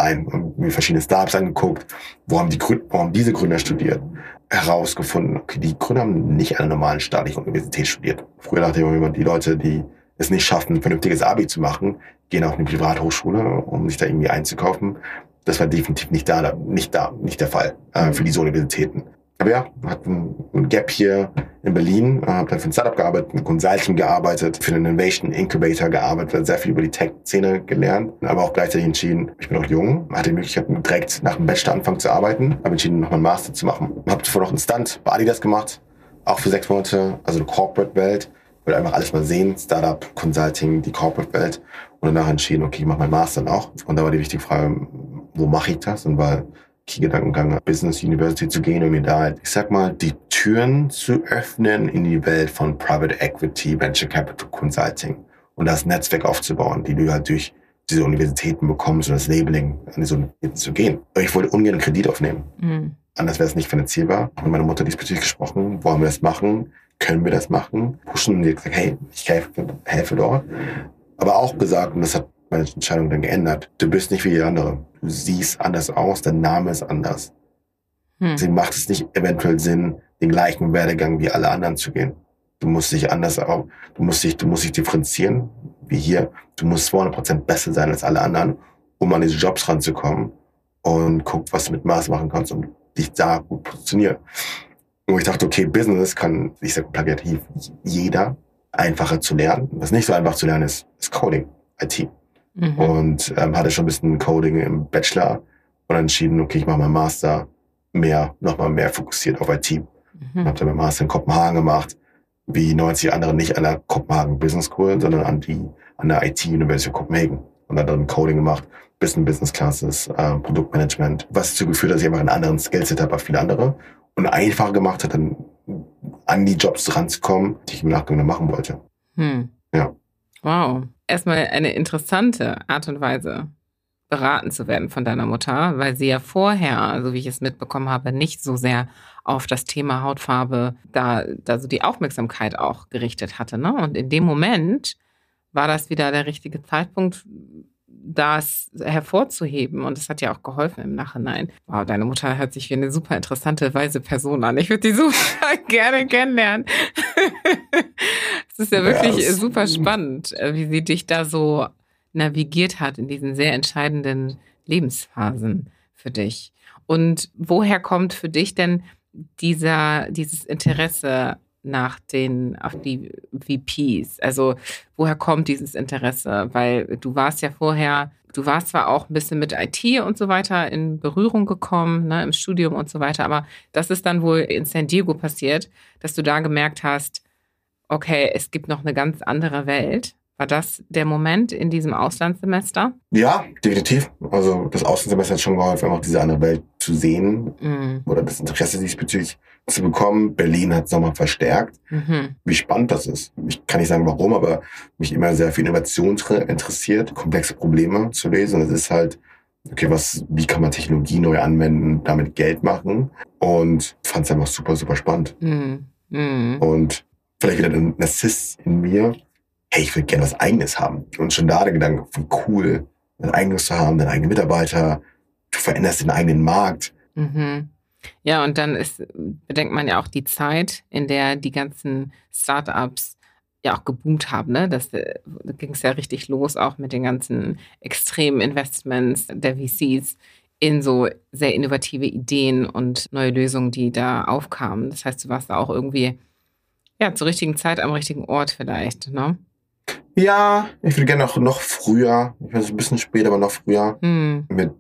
ein? Und mir verschiedene Startups angeguckt, wo haben, die wo haben diese Gründer studiert? Herausgefunden, okay, die Gründer haben nicht an einer normalen staatlichen Universität studiert. Früher dachte ich immer, die Leute, die es nicht schaffen, ein vernünftiges Abi zu machen, gehen auf eine Privathochschule, um sich da irgendwie einzukaufen. Das war definitiv nicht da, nicht da, nicht der Fall äh, für diese Universitäten. Ja, hat ein, Gap hier in Berlin, äh, habe dann für ein Startup gearbeitet, ein Consulting gearbeitet, für einen Innovation Incubator gearbeitet, sehr viel über die Tech-Szene gelernt, aber auch gleichzeitig entschieden, ich bin noch jung, hatte die Möglichkeit direkt nach dem Bachelor anfangen zu arbeiten, habe entschieden, noch einen Master zu machen. Habe zuvor noch einen Stunt bei Adidas gemacht, auch für sechs Monate, also eine Corporate-Welt, wollte einfach alles mal sehen, Startup, Consulting, die Corporate-Welt und danach entschieden, okay, ich mache meinen Master noch. Und da war die wichtige Frage, wo mache ich das? Und war Key-Gedankengang, Business University zu gehen und mir da halt, ich sag mal, die Türen zu öffnen in die Welt von Private Equity, Venture Capital Consulting und das Netzwerk aufzubauen, die du halt durch diese Universitäten bekommst und das Labeling an diese Universitäten zu gehen. Ich wollte ungern einen Kredit aufnehmen. Mhm. Anders wäre es nicht finanzierbar. Und meine Mutter diesbezüglich gesprochen, wollen wir das machen? Können wir das machen? Pushen und die gesagt, hey, ich helfe, helfe dort. Aber auch gesagt, und das hat meine Entscheidung dann geändert, du bist nicht wie die andere. Du siehst anders aus, dein Name ist anders. Mhm. Deswegen macht es nicht eventuell Sinn, den gleichen Werdegang wie alle anderen zu gehen. Du musst dich anders auch, du musst dich, du musst dich differenzieren, wie hier. Du musst 200% besser sein als alle anderen, um an diese Jobs ranzukommen und guck, was du mit Maß machen kannst und dich da gut positionieren. Und ich dachte, okay, Business kann, ich sag plakativ, jeder einfacher zu lernen. Was nicht so einfach zu lernen ist, ist Coding, IT. Mhm. Und ähm, hatte schon ein bisschen Coding im Bachelor und entschieden, okay, ich mache meinen Master mehr, nochmal mehr fokussiert auf IT. Mhm. Habe dann meinen Master in Kopenhagen gemacht, wie 90 andere nicht an der Kopenhagen Business School, sondern an die an der IT University of Copenhagen und dann drin Coding gemacht, bisschen Business Classes, äh, Produktmanagement, was dazu geführt hat, dass ich einfach einen anderen Skillset habe als viele andere und einfacher gemacht hat, dann an die Jobs ranzukommen, die ich im Nachgang dann machen wollte. Hm. Ja. Wow. Erstmal eine interessante Art und Weise, beraten zu werden von deiner Mutter, weil sie ja vorher, so wie ich es mitbekommen habe, nicht so sehr auf das Thema Hautfarbe da, da so die Aufmerksamkeit auch gerichtet hatte. Ne? Und in dem Moment war das wieder der richtige Zeitpunkt, das hervorzuheben. Und es hat ja auch geholfen im Nachhinein. Wow, deine Mutter hört sich wie eine super interessante, weise Person an. Ich würde die super gerne kennenlernen. Es ist ja wirklich Ja, super spannend, äh, wie sie dich da so navigiert hat in diesen sehr entscheidenden Lebensphasen für dich. Und woher kommt für dich denn dieser, dieses Interesse nach den, auf die VPs? Also, woher kommt dieses Interesse? Weil du warst ja vorher, du warst zwar auch ein bisschen mit IT und so weiter in Berührung gekommen, ne, im Studium und so weiter, aber das ist dann wohl in San Diego passiert, dass du da gemerkt hast, okay, es gibt noch eine ganz andere Welt. War das der Moment in diesem Auslandssemester? Ja, definitiv. Also das Außensemester hat schon geholfen, einfach diese andere Welt zu sehen Mhm. oder das Interesse diesbezüglich zu bekommen. Berlin hat es nochmal verstärkt. Mhm. Wie spannend das ist. Ich kann nicht sagen warum, aber mich immer sehr für Innovation interessiert, komplexe Probleme zu lösen. Es ist halt, okay, was, wie kann man Technologie neu anwenden, damit Geld machen? Und fand es einfach super, super spannend. Mhm. Mhm. Und vielleicht wieder ein Narzisst in mir. Hey, ich will gerne was Eigenes haben. Und schon da der Gedanke, wie cool, ein eigenes zu haben, deinen eigenen Mitarbeiter. Du veränderst den eigenen Markt. Mhm. Ja, und dann ist, bedenkt man ja auch die Zeit, in der die ganzen Startups ja auch geboomt haben. Ne? Das, äh, da ging es ja richtig los, auch mit den ganzen extremen Investments der VCs in so sehr innovative Ideen und neue Lösungen, die da aufkamen. Das heißt, du warst da auch irgendwie ja zur richtigen Zeit am richtigen Ort vielleicht. Ne? Ja, ich würde gerne noch, noch früher, ich weiß ein bisschen später, aber noch früher, Hm. mit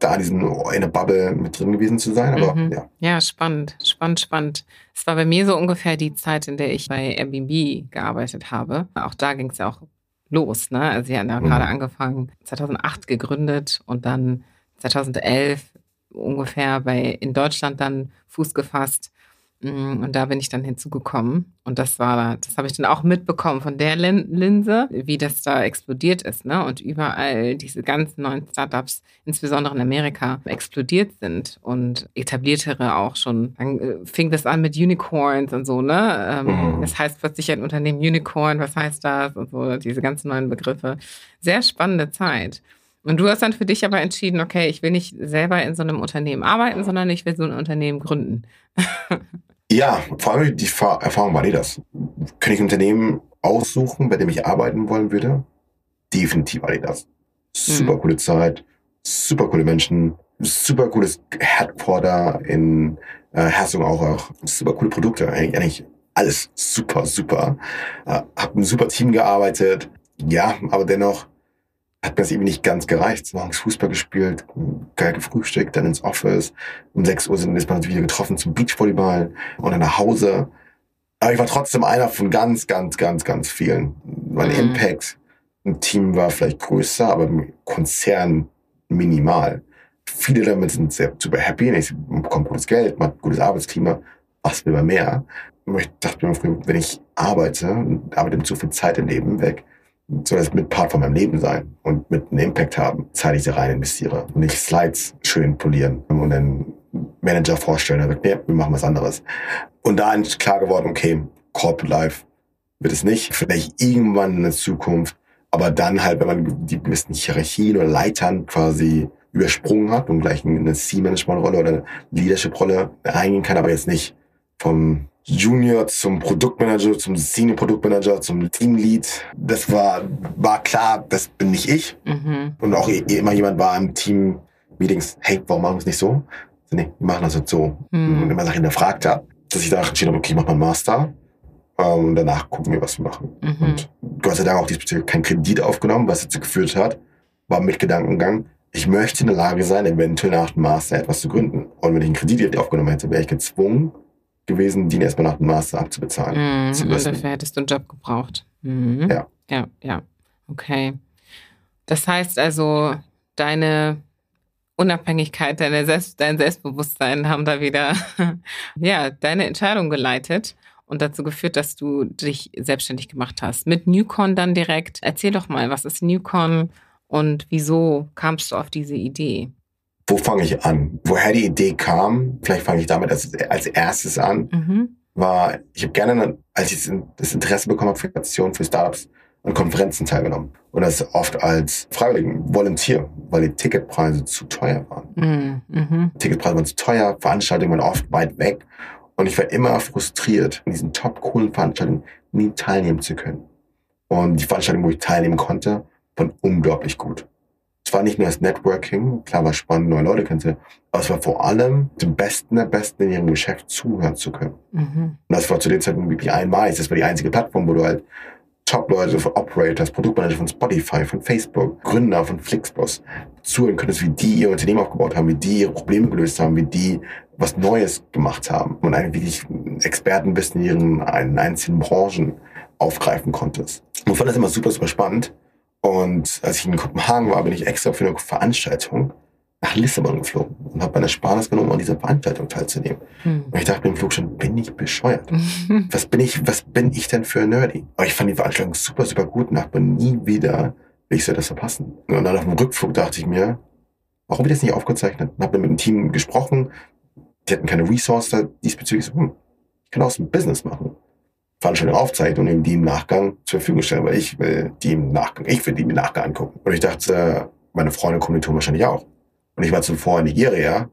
da diesen in der Bubble mit drin gewesen zu sein. Aber Mhm. ja. Ja, spannend, spannend, spannend. Es war bei mir so ungefähr die Zeit, in der ich bei Airbnb gearbeitet habe. Auch da ging es ja auch los. Ne? Also sie hatten ja Mhm. gerade angefangen, 2008 gegründet und dann 2011 ungefähr bei in Deutschland dann Fuß gefasst. Mm, und da bin ich dann hinzugekommen. Und das war, das habe ich dann auch mitbekommen von der Linse, wie das da explodiert ist, ne? Und überall diese ganzen neuen Startups, insbesondere in Amerika, explodiert sind und etabliertere auch schon. Dann äh, fing das an mit Unicorns und so, ne? Ähm, mhm. Das heißt plötzlich ein Unternehmen Unicorn, was heißt das? Und so, diese ganzen neuen Begriffe. Sehr spannende Zeit. Und du hast dann für dich aber entschieden, okay, ich will nicht selber in so einem Unternehmen arbeiten, sondern ich will so ein Unternehmen gründen. Ja, vor allem die Erfahrung war die das. Könnte ich ein Unternehmen aussuchen, bei dem ich arbeiten wollen würde? Definitiv war die das. Super mhm. coole Zeit, super coole Menschen, super cooles Headquarter in äh, Herzog auch, auch super coole Produkte, eigentlich, eigentlich alles super, super. Äh, hab ein super Team gearbeitet, ja, aber dennoch hat mir das irgendwie nicht ganz gereicht. Morgens Fußball gespielt, geil gefrühstückt, dann ins Office. Um 6 Uhr sind, ist man wieder getroffen zum Beachvolleyball und dann nach Hause. Aber ich war trotzdem einer von ganz, ganz, ganz, ganz vielen. Mein mhm. Impact im Team war vielleicht größer, aber im Konzern minimal. Viele damit sind sehr super happy. Ich bekomme gutes Geld, man gutes Arbeitsklima. Was will man mehr? Ich dachte mir früher, wenn ich arbeite arbeite zu viel Zeit im Leben weg, das mit Part von meinem Leben sein und mit einem Impact haben, Zeit ich da rein investiere und nicht Slides schön polieren und dann Manager vorstellen, der sagt, nee, wir machen was anderes. Und da ist klar geworden, okay, Corporate Life wird es nicht, vielleicht irgendwann in der Zukunft, aber dann halt, wenn man die gewissen Hierarchien oder Leitern quasi übersprungen hat und gleich in eine C-Management-Rolle oder Leadership-Rolle reingehen kann, aber jetzt nicht vom Junior zum Produktmanager, zum Senior Produktmanager, zum Teamlead. Das war, war klar, das bin nicht ich. Mhm. Und auch immer jemand war im Team Meetings, hey, warum machen wir es nicht so? Nee, wir machen das jetzt so. Mhm. Und immer Sachen hinterfragt habe, dass ich da entschieden habe, okay, ich mach mal einen Master. Ähm, und danach gucken wir, was wir machen. Mhm. Und Gott sei Dank auch diesbezüglich kein Kredit aufgenommen, was dazu geführt hat, war mit Gedankengang, ich möchte in der Lage sein, eventuell nach dem Master etwas zu gründen. Und wenn ich einen Kredit aufgenommen hätte, wäre ich gezwungen, gewesen, den erstmal nach dem Master abzubezahlen. Mhm, zu und dafür hättest du einen Job gebraucht. Mhm. Ja. Ja, ja. Okay. Das heißt also, deine Unabhängigkeit, deine Selbst, dein Selbstbewusstsein haben da wieder ja, deine Entscheidung geleitet und dazu geführt, dass du dich selbstständig gemacht hast. Mit Newcon dann direkt. Erzähl doch mal, was ist Newcon und wieso kamst du auf diese Idee? Wo fange ich an? Woher die Idee kam, vielleicht fange ich damit als, als erstes an, mhm. war, ich habe gerne, als ich das Interesse bekommen habe für Innovation, für Startups, an Konferenzen teilgenommen. Und das oft als freiwilligen Volunteer, weil die Ticketpreise zu teuer waren. Mhm. mhm. Ticketpreise waren zu teuer, Veranstaltungen waren oft weit weg. Und ich war immer frustriert, in diesen top coolen Veranstaltungen nie teilnehmen zu können. Und die Veranstaltung, wo ich teilnehmen konnte, waren unglaublich gut war nicht nur das Networking, klar war spannend, neue Leute kennenzulernen, aber es war vor allem dem Besten der Besten in ihrem Geschäft zuhören zu können. Mhm. Und das war zu der Zeit wirklich einmalig. Das war die einzige Plattform, wo du halt Top-Leute von Operators, Produktmanager von Spotify, von Facebook, Gründer von Flixbus zuhören könntest, wie die ihr Unternehmen aufgebaut haben, wie die ihre Probleme gelöst haben, wie die was Neues gemacht haben und eigentlich wirklich Experten bist in ihren einzelnen Branchen aufgreifen konntest. Und ich fand das immer super, super spannend. Und als ich in Kopenhagen war, bin ich extra für eine Veranstaltung nach Lissabon geflogen und habe meine Sparnis genommen, um an dieser Veranstaltung teilzunehmen. Hm. Und ich dachte im Flug schon, bin ich bescheuert? was bin ich, was bin ich denn für ein Nerdy? Aber ich fand die Veranstaltung super, super gut und dachte nie wieder, will ich so das verpassen. Und dann auf dem Rückflug dachte ich mir, warum wird das nicht aufgezeichnet? Und habe mit dem Team gesprochen, die hatten keine Resource diesbezüglich. So, hm, ich kann auch so ein Business machen. Veranstaltung aufzeichnen und ihm die im Nachgang zur Verfügung stellen, weil ich will die im Nachgang, ich will die im Nachgang angucken. Und ich dachte, meine Freunde und Kommilitonen wahrscheinlich auch. Und ich war zuvor in Nigeria.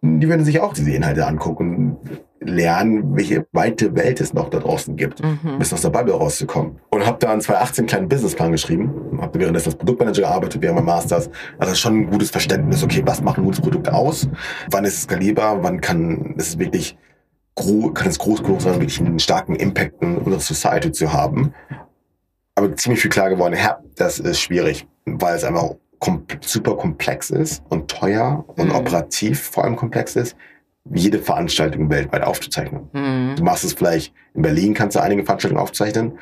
Die würden sich auch diese Inhalte angucken und lernen, welche weite Welt es noch da draußen gibt, mhm. bis aus der Bubble rauszukommen. Und habe da in 2018 einen kleinen Businessplan geschrieben. Habe währenddessen als Produktmanager gearbeitet, während meinem Masters. Also schon ein gutes Verständnis, okay, was macht ein gutes Produkt aus? Wann ist es skalierbar? Wann kann es wirklich kann es groß genug sein, wirklich einen starken Impact in unserer Society zu haben. Aber ziemlich viel klar geworden, ja, das ist schwierig, weil es einfach kom super komplex ist und teuer und mhm. operativ vor allem komplex ist, jede Veranstaltung weltweit aufzuzeichnen. Mhm. Du machst es vielleicht in Berlin, kannst du einige Veranstaltungen aufzeichnen,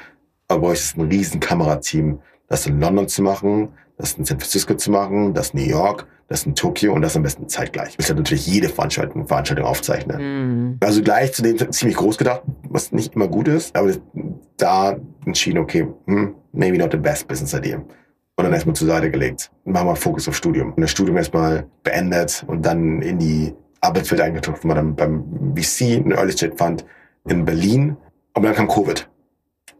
aber bräuchtest ein riesen Kamerateam, das in London zu machen, das in San Francisco zu machen, das in New York, das in Tokio und das am besten zeitgleich. Ich will natürlich jede Veranstaltung, Veranstaltung aufzeichnen. Mhm. Also gleich zu dem ziemlich groß gedacht, was nicht immer gut ist, aber da entschieden, okay, hm, maybe not the best business idea. Und dann erstmal zur Seite gelegt. Machen wir Fokus auf Studium. Und das Studium erstmal beendet und dann in die Arbeitswelt eingetaucht, war dann beim VC, ein Early Stage Fund in Berlin. Aber dann kam Covid.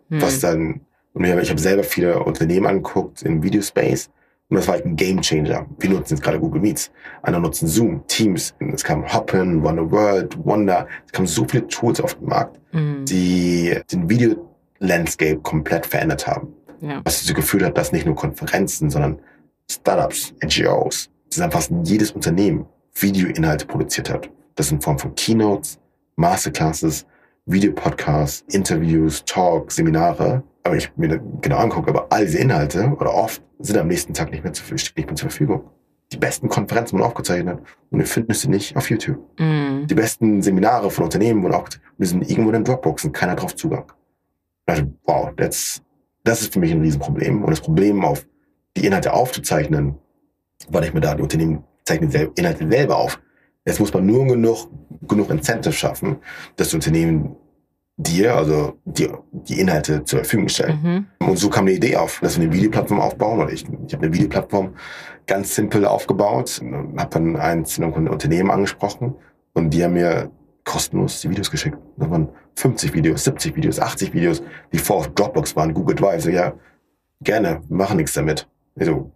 Mhm. Was dann, und ich habe selber viele Unternehmen angeguckt im Videospace und das war halt ein Game Changer. Wir nutzen jetzt gerade Google Meets. Andere nutzen Zoom, Teams. Es kam Hoppen, Wonder World, Wonder. Es kamen so viele Tools auf den Markt, mhm. die den Video-Landscape komplett verändert haben. Ja. Was dazu geführt hat, dass nicht nur Konferenzen, sondern Startups, NGOs, sondern fast jedes Unternehmen Videoinhalte produziert hat. Das in Form von Keynotes, Masterclasses, Videopodcasts, Interviews, Talks, Seminare aber ich mir genau angucke, aber all diese Inhalte oder oft sind am nächsten Tag nicht mehr, zu, nicht mehr zur Verfügung. Die besten Konferenzen wurden aufgezeichnet und du findest sie nicht auf YouTube. Mm. Die besten Seminare von Unternehmen wurden aufgezeichnet und die sind irgendwo in den Dropboxen, keiner drauf Zugang. Also, wow, that's, das ist für mich ein Riesenproblem. Und das Problem, auf die Inhalte aufzuzeichnen, war nicht mehr da. Die Unternehmen zeichnen die Inhalte selber auf. Jetzt muss man nur genug, genug Incentive schaffen, dass die Unternehmen dir, also die, die Inhalte zur Verfügung stellen. Mhm. Und so kam eine Idee auf, dass wir eine Videoplattform aufbauen. Oder ich, ich habe eine Videoplattform ganz simpel aufgebaut, habe dann einzelne Unternehmen angesprochen und die haben mir kostenlos die Videos geschickt. Das waren 50 Videos, 70 Videos, 80 Videos, die vor auf Dropbox waren, Google Drive. So, ja, gerne, machen nichts damit. Ich so,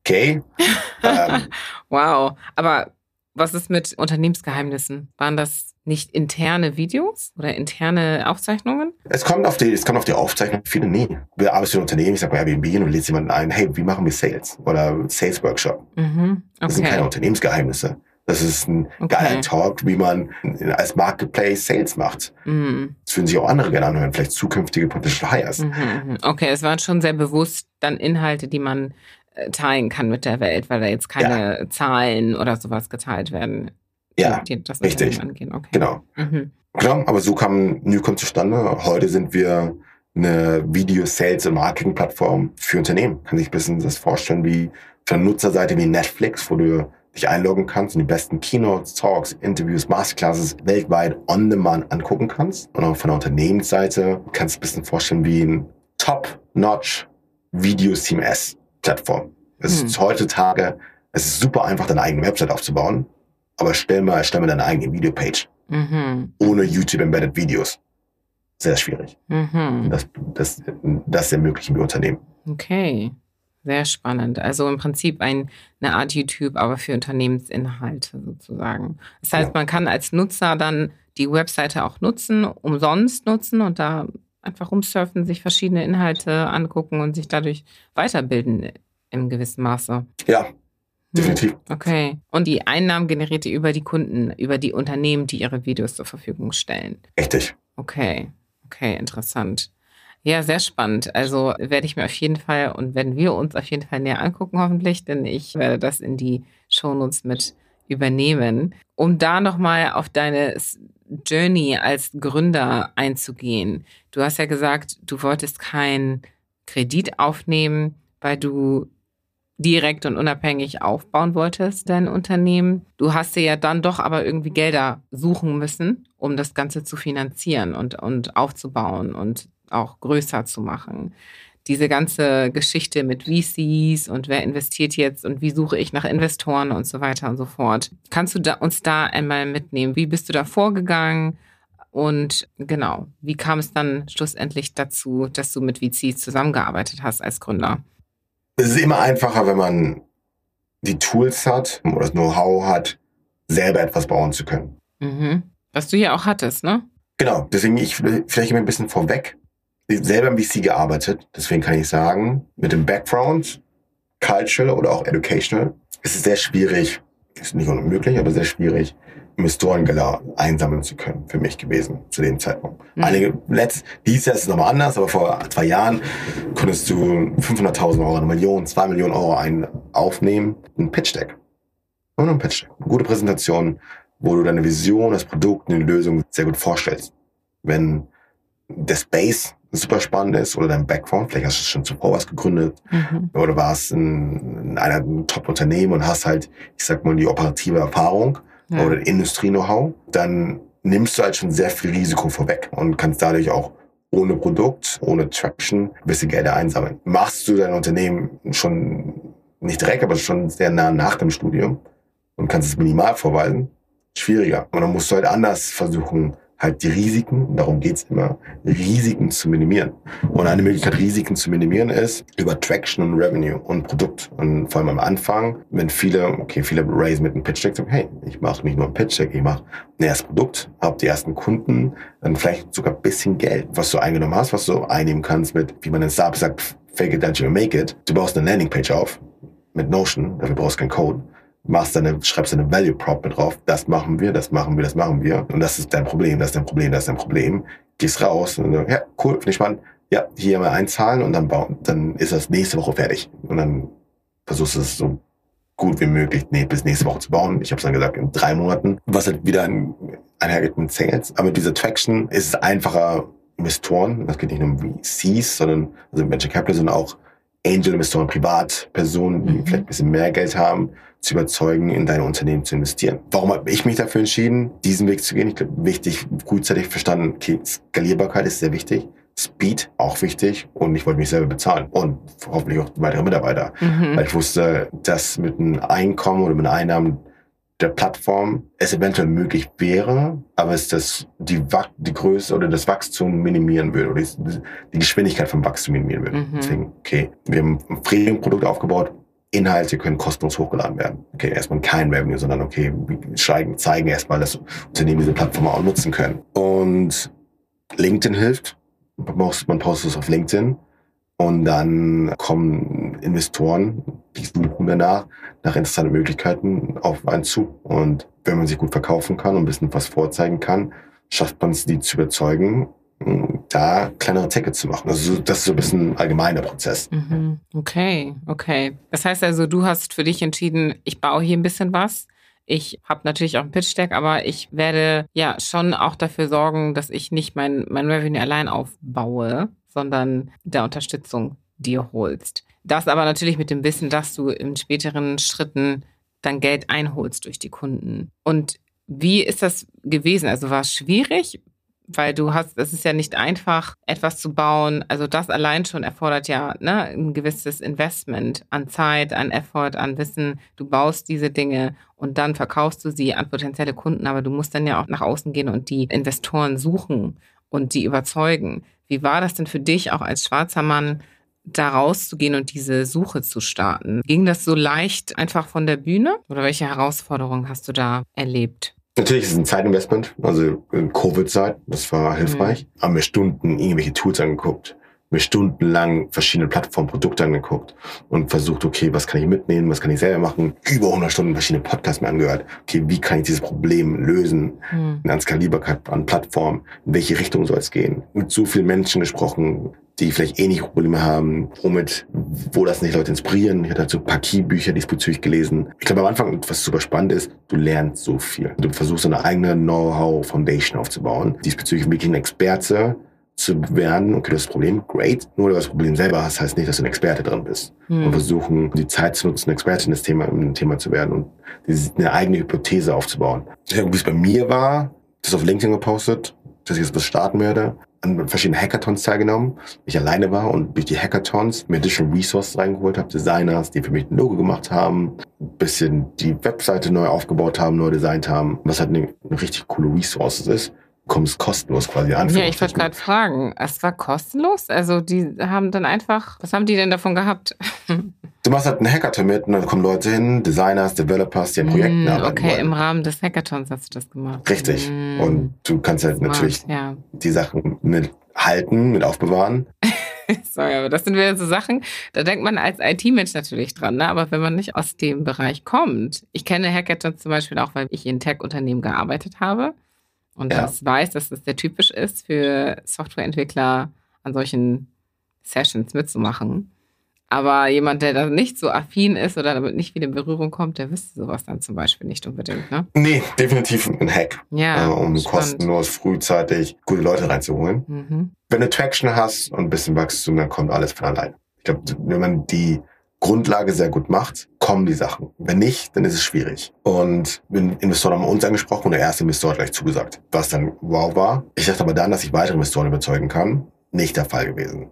okay. ähm, wow, aber was ist mit Unternehmensgeheimnissen? Waren das nicht interne Videos oder interne Aufzeichnungen? Es kommt auf die, es kommt auf die Aufzeichnung. Viele nie. Wir arbeiten in Unternehmen, ich sage bei Airbnb und lädst jemanden ein, hey, wie machen wir Sales? Oder Sales Workshop. Mhm, okay. Das sind keine Unternehmensgeheimnisse. Das ist ein okay. geiler Talk, wie man als Marketplace Sales macht. Mhm. Das würden sich auch andere gerne anhören, vielleicht zukünftige Potential Hires. Mhm, mhm. okay, es waren schon sehr bewusst dann Inhalte, die man äh, teilen kann mit der Welt, weil da jetzt keine ja. Zahlen oder sowas geteilt werden. Ja, die, das richtig. Angehen. Okay. Genau. Mhm. Genau, aber so kam Newcom zustande. Heute sind wir eine Video-Sales- und Marketing-Plattform für Unternehmen. Kann sich ein bisschen das vorstellen wie von der Nutzerseite wie Netflix, wo du dich einloggen kannst und die besten Keynotes, Talks, Interviews, Masterclasses weltweit on demand angucken kannst. Und auch von der Unternehmensseite kannst du ein bisschen vorstellen wie ein Top-Notch Video-CMS-Plattform. Es hm. ist heutzutage, es ist super einfach, deine eigene Website aufzubauen aber stell mal, stell mal deine eigene Videopage. Mhm. Ohne YouTube Embedded Videos. Sehr schwierig. Mhm. Das, das, das ermöglichen wir Unternehmen. Okay. Sehr spannend. Also im Prinzip ein, eine Art YouTube, aber für Unternehmensinhalte sozusagen. Das heißt, ja. man kann als Nutzer dann die Webseite auch nutzen, umsonst nutzen und da einfach rumsurfen, sich verschiedene Inhalte angucken und sich dadurch weiterbilden im gewissen Maße. Ja, Definitiv. Okay. Und die Einnahmen generiert ihr über die Kunden, über die Unternehmen, die ihre Videos zur Verfügung stellen. Richtig. Okay. Okay, interessant. Ja, sehr spannend. Also werde ich mir auf jeden Fall und werden wir uns auf jeden Fall näher angucken, hoffentlich, denn ich werde das in die Shownotes mit übernehmen. Um da nochmal auf deine Journey als Gründer einzugehen. Du hast ja gesagt, du wolltest keinen Kredit aufnehmen, weil du direkt und unabhängig aufbauen wolltest, dein Unternehmen. Du hast dir ja dann doch aber irgendwie Gelder suchen müssen, um das Ganze zu finanzieren und, und aufzubauen und auch größer zu machen. Diese ganze Geschichte mit VCs und wer investiert jetzt und wie suche ich nach Investoren und so weiter und so fort. Kannst du da, uns da einmal mitnehmen? Wie bist du da vorgegangen? Und genau, wie kam es dann schlussendlich dazu, dass du mit VCs zusammengearbeitet hast als Gründer? Es ist immer einfacher, wenn man die Tools hat oder das Know-how hat, selber etwas bauen zu können. Mhm. Was du ja auch hattest, ne? Genau, deswegen ich vielleicht immer ein bisschen vorweg. Ich selber im VC gearbeitet, deswegen kann ich sagen, mit dem Background, cultural oder auch educational, ist es sehr schwierig, ist nicht unmöglich, aber sehr schwierig, Investorengelder einsammeln zu können, für mich gewesen zu dem Zeitpunkt. Mhm. Einige, letzt, dieses Jahr ist es nochmal anders, aber vor zwei Jahren konntest du 500.000 Euro, eine Million, zwei Millionen Euro ein, aufnehmen, ein Pitch Deck. Nur ein Pitch Deck. Eine gute Präsentation, wo du deine Vision, das Produkt, eine Lösung sehr gut vorstellst. Wenn der Space super spannend ist oder dein Background, vielleicht hast du schon zuvor was gegründet mhm. oder warst in, in einer Top-Unternehmen und hast halt, ich sag mal, die operative Erfahrung ja. oder Industrie-Know-how, dann nimmst du halt schon sehr viel Risiko vorweg und kannst dadurch auch ohne Produkt, ohne Traction, gewisse Gelder einsammeln. Machst du dein Unternehmen schon nicht direkt, aber schon sehr nah nach dem Studium und kannst es minimal vorweisen, schwieriger. Und dann musst du halt anders versuchen, halt die Risiken, darum geht's immer, Risiken zu minimieren. Und eine Möglichkeit, Risiken zu minimieren, ist über Traction und Revenue und Produkt. Und vor allem am Anfang, wenn viele, okay, viele raise mit einem Pitch Deck, sagen, hey, ich mache nicht nur ein Pitch Deck, ich mache ein erstes Produkt, habe die ersten Kunden, dann vielleicht sogar ein bisschen Geld, was du eingenommen hast, was du einnehmen kannst mit, wie man in Startup sagt, fake it until you make it. Du baust eine Landingpage auf mit Notion, dafür brauchst du keinen Code machst deine, schreibst deine Value Prop mit drauf, das machen wir, das machen wir, das machen wir. Und das ist dein Problem, das ist dein Problem, das ist dein Problem. Gehst raus und ja, cool, finde ich spannend. Ja, hier mal einzahlen und dann bauen, dann ist das nächste Woche fertig. Und dann versuchst du es so gut wie möglich nee, bis nächste Woche zu bauen. Ich habe es dann gesagt, in drei Monaten. Was halt wieder ein, einhergeht mit Sales. Aber mit dieser Traction ist es einfacher, Investoren, das geht nicht nur um VCs, sondern also Venture Capital, sondern auch Angel-Investoren, Privatpersonen, die mhm. vielleicht ein bisschen mehr Geld haben, zu überzeugen, in deine Unternehmen zu investieren. Warum habe ich mich dafür entschieden, diesen Weg zu gehen? Ich glaube, wichtig, gutzeitig verstanden, okay, Skalierbarkeit ist sehr wichtig. Speed auch wichtig und ich wollte mich selber bezahlen und hoffentlich auch weitere Mitarbeiter, mhm. weil ich wusste, dass mit einem Einkommen oder mit Einnahmen der Plattform es eventuell möglich wäre, aber es das die, die Größe oder das Wachstum minimieren würde oder die, die Geschwindigkeit vom Wachstum minimieren würde. Mhm. Deswegen, okay, wir haben ein Premium-Produkt aufgebaut, Inhalte können kostenlos hochgeladen werden. Okay, erstmal kein Revenue, sondern okay, wir zeigen, erstmal, dass Unternehmen diese Plattform auch nutzen können. Und LinkedIn hilft. Man postet es auf LinkedIn und dann kommen Investoren, die suchen danach nach interessanten Möglichkeiten auf einen zu. Und wenn man sich gut verkaufen kann und ein bisschen was vorzeigen kann, schafft man es, die zu überzeugen da kleinere Tickets zu machen. Also das ist so ein bisschen ein allgemeiner Prozess. Mhm. Okay, okay. Das heißt also, du hast für dich entschieden, ich baue hier ein bisschen was. Ich habe natürlich auch ein Pitch-Deck, aber ich werde ja schon auch dafür sorgen, dass ich nicht mein, mein Revenue allein aufbaue, sondern der Unterstützung dir holst. Das aber natürlich mit dem Wissen, dass du in späteren Schritten dann Geld einholst durch die Kunden. Und wie ist das gewesen? Also war es schwierig? Weil du hast, es ist ja nicht einfach, etwas zu bauen. Also das allein schon erfordert ja ne, ein gewisses Investment an Zeit, an Effort, an Wissen. Du baust diese Dinge und dann verkaufst du sie an potenzielle Kunden, aber du musst dann ja auch nach außen gehen und die Investoren suchen und die überzeugen. Wie war das denn für dich auch als schwarzer Mann? da rauszugehen und diese Suche zu starten. Ging das so leicht einfach von der Bühne oder welche Herausforderungen hast du da erlebt? Natürlich ist es ein Zeitinvestment, also in Covid-Zeit, das war hilfreich. Mhm. Haben wir Stunden irgendwelche Tools angeguckt, mir stundenlang verschiedene Plattformprodukte angeguckt und versucht, okay, was kann ich mitnehmen, was kann ich selber machen. Über 100 Stunden verschiedene Podcasts mir angehört. Okay, wie kann ich dieses Problem lösen? Mhm. An Skalierbarkeit, an Plattform, in welche Richtung soll es gehen? Mit so vielen Menschen gesprochen, die vielleicht ähnliche Probleme haben, womit, wo das nicht Leute inspirieren. Ich hatte halt so ein paar Key-Bücher diesbezüglich gelesen. Ich glaube, am Anfang, was super spannend ist, du lernst so viel. Du versuchst eine eigene Know-how-Foundation aufzubauen. Diesbezüglich wirklich ein Experte zu werden. Okay, das Problem, great. Nur, weil du das Problem selber hast, heißt nicht, dass du ein Experte drin bist. Hm. Und versuchen, die Zeit zu nutzen, Experte in das Thema, in Thema zu werden und eine eigene Hypothese aufzubauen. Wie es bei mir war, das auf LinkedIn gepostet, dass ich jetzt was starten werde an verschiedenen Hackathons teilgenommen. Ich alleine war und durch die Hackathons mir Additional Resources reingeholt habe, Designers, die für mich ein Logo gemacht haben, ein bisschen die Webseite neu aufgebaut haben, neu designt haben, was halt eine, eine richtig coole Resource ist kommst kostenlos quasi an. Ja, ich wollte gerade fragen, es war kostenlos? Also die haben dann einfach, was haben die denn davon gehabt? Du machst halt einen Hackathon mit und dann kommen Leute hin, Designers, Developers, die an Projekten mm, arbeiten Okay, wollen. im Rahmen des Hackathons hast du das gemacht. Richtig. Mm, und du kannst halt smart, natürlich ja. die Sachen mit halten, mit aufbewahren. Sorry, aber das sind wieder so Sachen, da denkt man als IT-Mensch natürlich dran, ne? aber wenn man nicht aus dem Bereich kommt. Ich kenne Hackathons zum Beispiel auch, weil ich in Tech-Unternehmen gearbeitet habe und ja. das weiß, dass das sehr typisch ist für Softwareentwickler, an solchen Sessions mitzumachen. Aber jemand, der da nicht so affin ist oder damit nicht wieder in Berührung kommt, der wüsste sowas dann zum Beispiel nicht unbedingt, ne? Nee, definitiv ein Hack. Ja. äh, um spannend. kostenlos frühzeitig gute Leute reinzuholen. Mhm. Wenn du Traction hast und ein bisschen Wachstum, dann kommt alles von allein. Ich glaube, wenn man die Grundlage sehr gut macht, kommen die Sachen. Wenn nicht, dann ist es schwierig. Und wenn Investoren haben uns angesprochen und der erste Investor hat gleich zugesagt, was dann wow war. Ich dachte aber dann, dass ich weitere Investoren überzeugen kann. Nicht der Fall gewesen.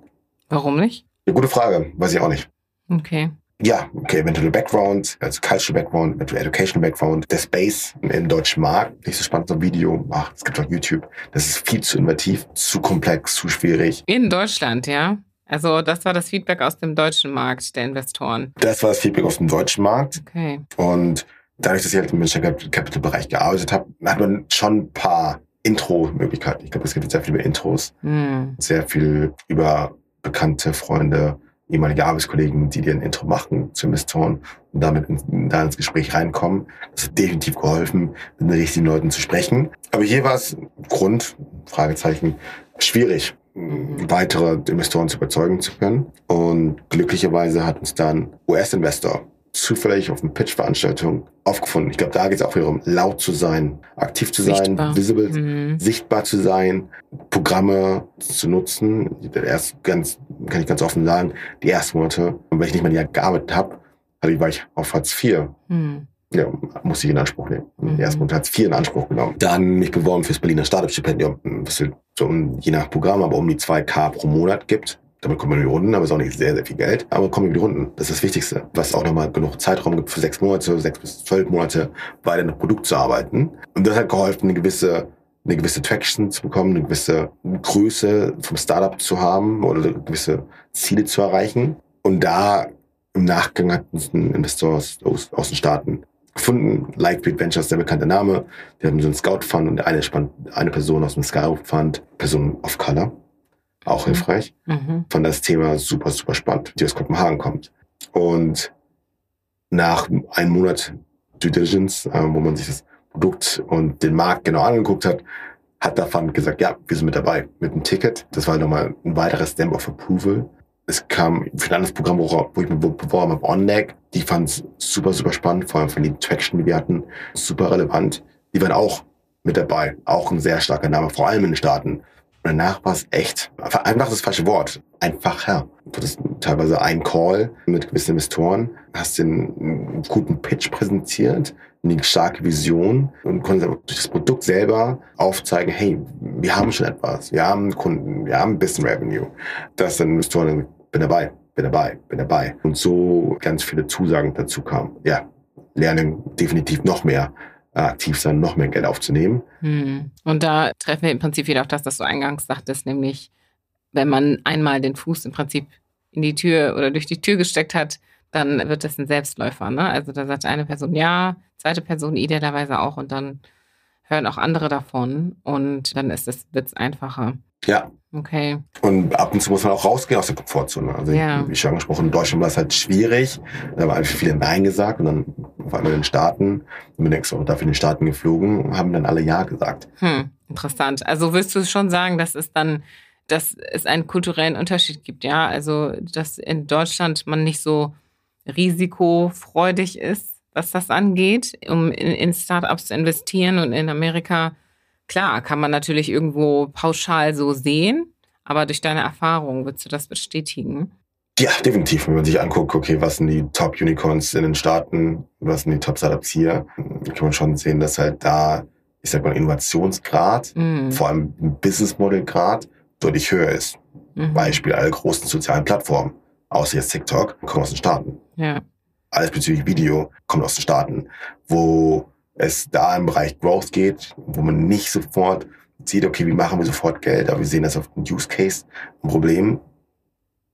Warum nicht? Eine gute Frage, weiß ich auch nicht. Okay. Ja, okay, eventuell Background, also Cultural Background, eventuell Education Background. Der Space im deutschen Markt, nicht so spannend so ein Video. Ach, es gibt auf YouTube. Das ist viel zu innovativ, zu komplex, zu schwierig. In Deutschland, ja. Also das war das Feedback aus dem deutschen Markt der Investoren. Das war das Feedback auf dem deutschen Markt. Okay. Und dadurch, dass ich halt im Venture Capital Bereich gearbeitet habe, hat man schon ein paar Intro-Möglichkeiten. Ich glaube, es gibt sehr viel über Intros, Hm. sehr viel über bekannte Freunde, ehemalige Arbeitskollegen, die dir ein Intro machen zu Investoren und damit in, da ins Gespräch reinkommen. Das hat definitiv geholfen, mit den richtigen Leuten zu sprechen. Aber hier war es Grund, Fragezeichen, schwierig, weitere Investoren zu überzeugen zu können. Und glücklicherweise hat uns dann US-Investor zufällig auf einer Pitch-Veranstaltung aufgefunden. Ich glaube, da geht es auch wiederum, laut zu sein, aktiv zu sein, Sichtbar. visible, Mhm. sichtbar zu sein, Programme zu nutzen. Erst ganz, kann ich ganz offen sagen, die ersten Monate, weil ich nicht mal ein Jahr gearbeitet habe, war ich auf Hartz IV. Hm. Ja, musste ich in Anspruch nehmen. Mhm. Erst Monat Hartz IV in Anspruch genommen. Dann mich beworben fürs Berliner Startup-Stipendium, was so um, je nach Programm, aber um die 2K pro Monat gibt. Damit kommt man in die Runden, aber ist auch nicht sehr, sehr viel Geld. Aber kommen in die Runden. Das ist das Wichtigste. Was auch nochmal genug Zeitraum gibt für sechs Monate, sechs bis zwölf Monate weiter an dem Produkt zu arbeiten. Und das hat geholfen, eine gewisse, eine gewisse Traction zu bekommen, eine gewisse Größe vom Startup zu haben oder gewisse Ziele zu erreichen. Und da im Nachgang hat uns ein Investor aus, aus, aus den Staaten gefunden. Lightbeat Ventures, der bekannte Name. Die hatten so einen Scout-Fund und eine, eine Person aus dem Scout-Fund, Person of Color. Auch Mhm. hilfreich. Mhm. Fand das Thema super, super spannend, die aus Kopenhagen kommt. Und nach einem Monat Due Diligence, äh, wo man sich das Produkt und den Markt genau angeguckt hat, hat der Fund gesagt, ja, wir sind mit dabei, mit einem Ticket. Das war nochmal ein weiteres Stamp of Approval. Es kam für ein anderes Programm, wo, wo ich mich beworben habe, OnDeck. Die fanden es super, super spannend, vor allem von den Traction, die wir hatten, super relevant. Die waren auch mit dabei. Auch ein sehr starker Name, vor allem in den Staaten. Und danach war es echt, einfach das falsche Wort, einfacher. Du hattest teilweise einen Call mit gewissen Investoren, hast den guten Pitch präsentiert, eine starke Vision und konntest durch das Produkt selber aufzeigen, hey, wir haben schon etwas, wir haben Kunden, wir haben ein bisschen Revenue. Dass dann Investoren bin dabei, bin dabei, bin dabei. Und so ganz viele Zusagen dazu kamen. Ja, lernen definitiv noch mehr äh, aktiv sein, noch mehr Geld aufzunehmen. Hm. Und da treffen wir im Prinzip wieder auf das, was du eingangs sagtest, nämlich wenn man einmal den Fuß im Prinzip in die Tür oder durch die Tür gesteckt hat, dann wird das ein Selbstläufer. Ne? Also da sagt eine Person ja, zweite Person idealerweise auch und dann hören auch andere davon und dann ist es wird's einfacher. Ja, Okay. Und ab und zu muss man auch rausgehen aus der Komfortzone. Also Ja. wie schon angesprochen, in Deutschland war es halt schwierig. Da haben einfach viele Nein gesagt und dann auf einmal in den Staaten, und man denkt so, dafür in den Staaten geflogen, haben dann alle Ja gesagt. Hm, interessant. Also willst du schon sagen, dass es dann, dass es einen kulturellen Unterschied gibt, ja? Also, dass in Deutschland man nicht so risikofreudig ist, was das angeht, um in, in Startups zu investieren und in Amerika, klar, kann man natürlich irgendwo pauschal so sehen, aber durch deine Erfahrung würdest du das bestätigen? Ja, definitiv. Wenn man sich anguckt, okay, was sind die Top-Unicorns in den Staaten, was sind die Top-Startups hier, kann man schon sehen, dass halt da, ich sag mal, Innovationsgrad, Mhm. vor allem Business-Model-Grad, deutlich höher ist. Mhm. Beispiel alle großen sozialen Plattformen, außer jetzt TikTok, kommen aus den Staaten. Ja. Alles bezüglich Video kommt aus den Staaten, wo es da im Bereich Growth geht, wo man nicht sofort sieht, okay, wie machen wir sofort Geld, aber wir sehen das auf dem Use Case, ein Problem,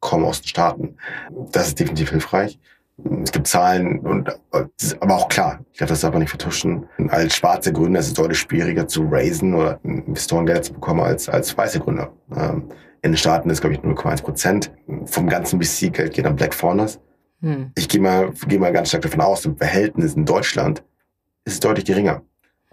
kommen aus den Staaten. Das ist definitiv hilfreich. Es gibt Zahlen und aber auch klar, ich glaube, das darf man nicht vertuschen. Als schwarze Gründer ist es deutlich schwieriger zu raisen oder Investorengelder zu bekommen als als weiße Gründer. Ähm, In den Staaten ist, glaube ich, 0,1 Prozent vom ganzen VC-Geld geht an Black Founders Hm. ich gehe mal, gehe mal ganz stark davon aus, im Verhältnis in Deutschland ist es deutlich geringer.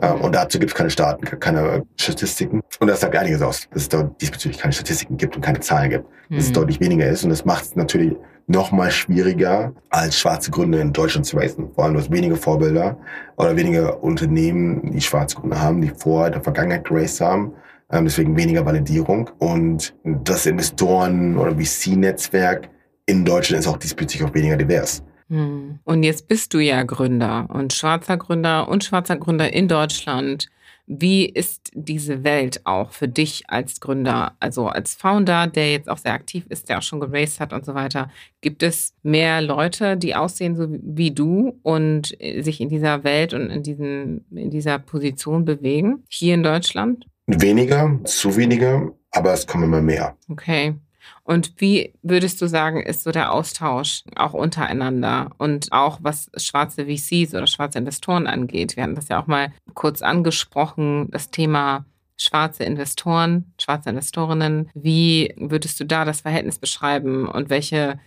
Ähm, und dazu gibt es keine Staaten, keine Statistiken. Und das sagt einiges aus, dass es dort diesbezüglich keine Statistiken gibt und keine Zahlen gibt. Dass es Hm. deutlich weniger ist. Und das macht es natürlich noch mal schwieriger, als schwarze Gründer in Deutschland zu raisen. Vor allem, du hast wenige Vorbilder oder wenige Unternehmen, die schwarze Gründer haben, die vorher in der Vergangenheit geraced haben. Ähm, deswegen weniger Validierung. Und das Investoren- oder VC-Netzwerk in Deutschland ist auch diesbezüglich auch weniger divers. Hm. Und jetzt bist du ja Gründer und schwarzer Gründer und schwarzer Gründer in Deutschland. Wie ist diese Welt auch für dich als Gründer, also als Founder, der jetzt auch sehr aktiv ist, der auch schon geraced hat und so weiter? Gibt es mehr Leute, die aussehen so wie du und sich in dieser Welt und in, diesen, in dieser Position bewegen, hier in Deutschland? Weniger, zu wenige, aber es kommen immer mehr. Okay. Und wie würdest du sagen, ist so der Austausch auch untereinander und auch was schwarze VCs oder schwarze Investoren angeht? Wir hatten das ja auch mal kurz angesprochen, das Thema schwarze Investoren, schwarze Investorinnen. Wie würdest du da das Verhältnis beschreiben und welche,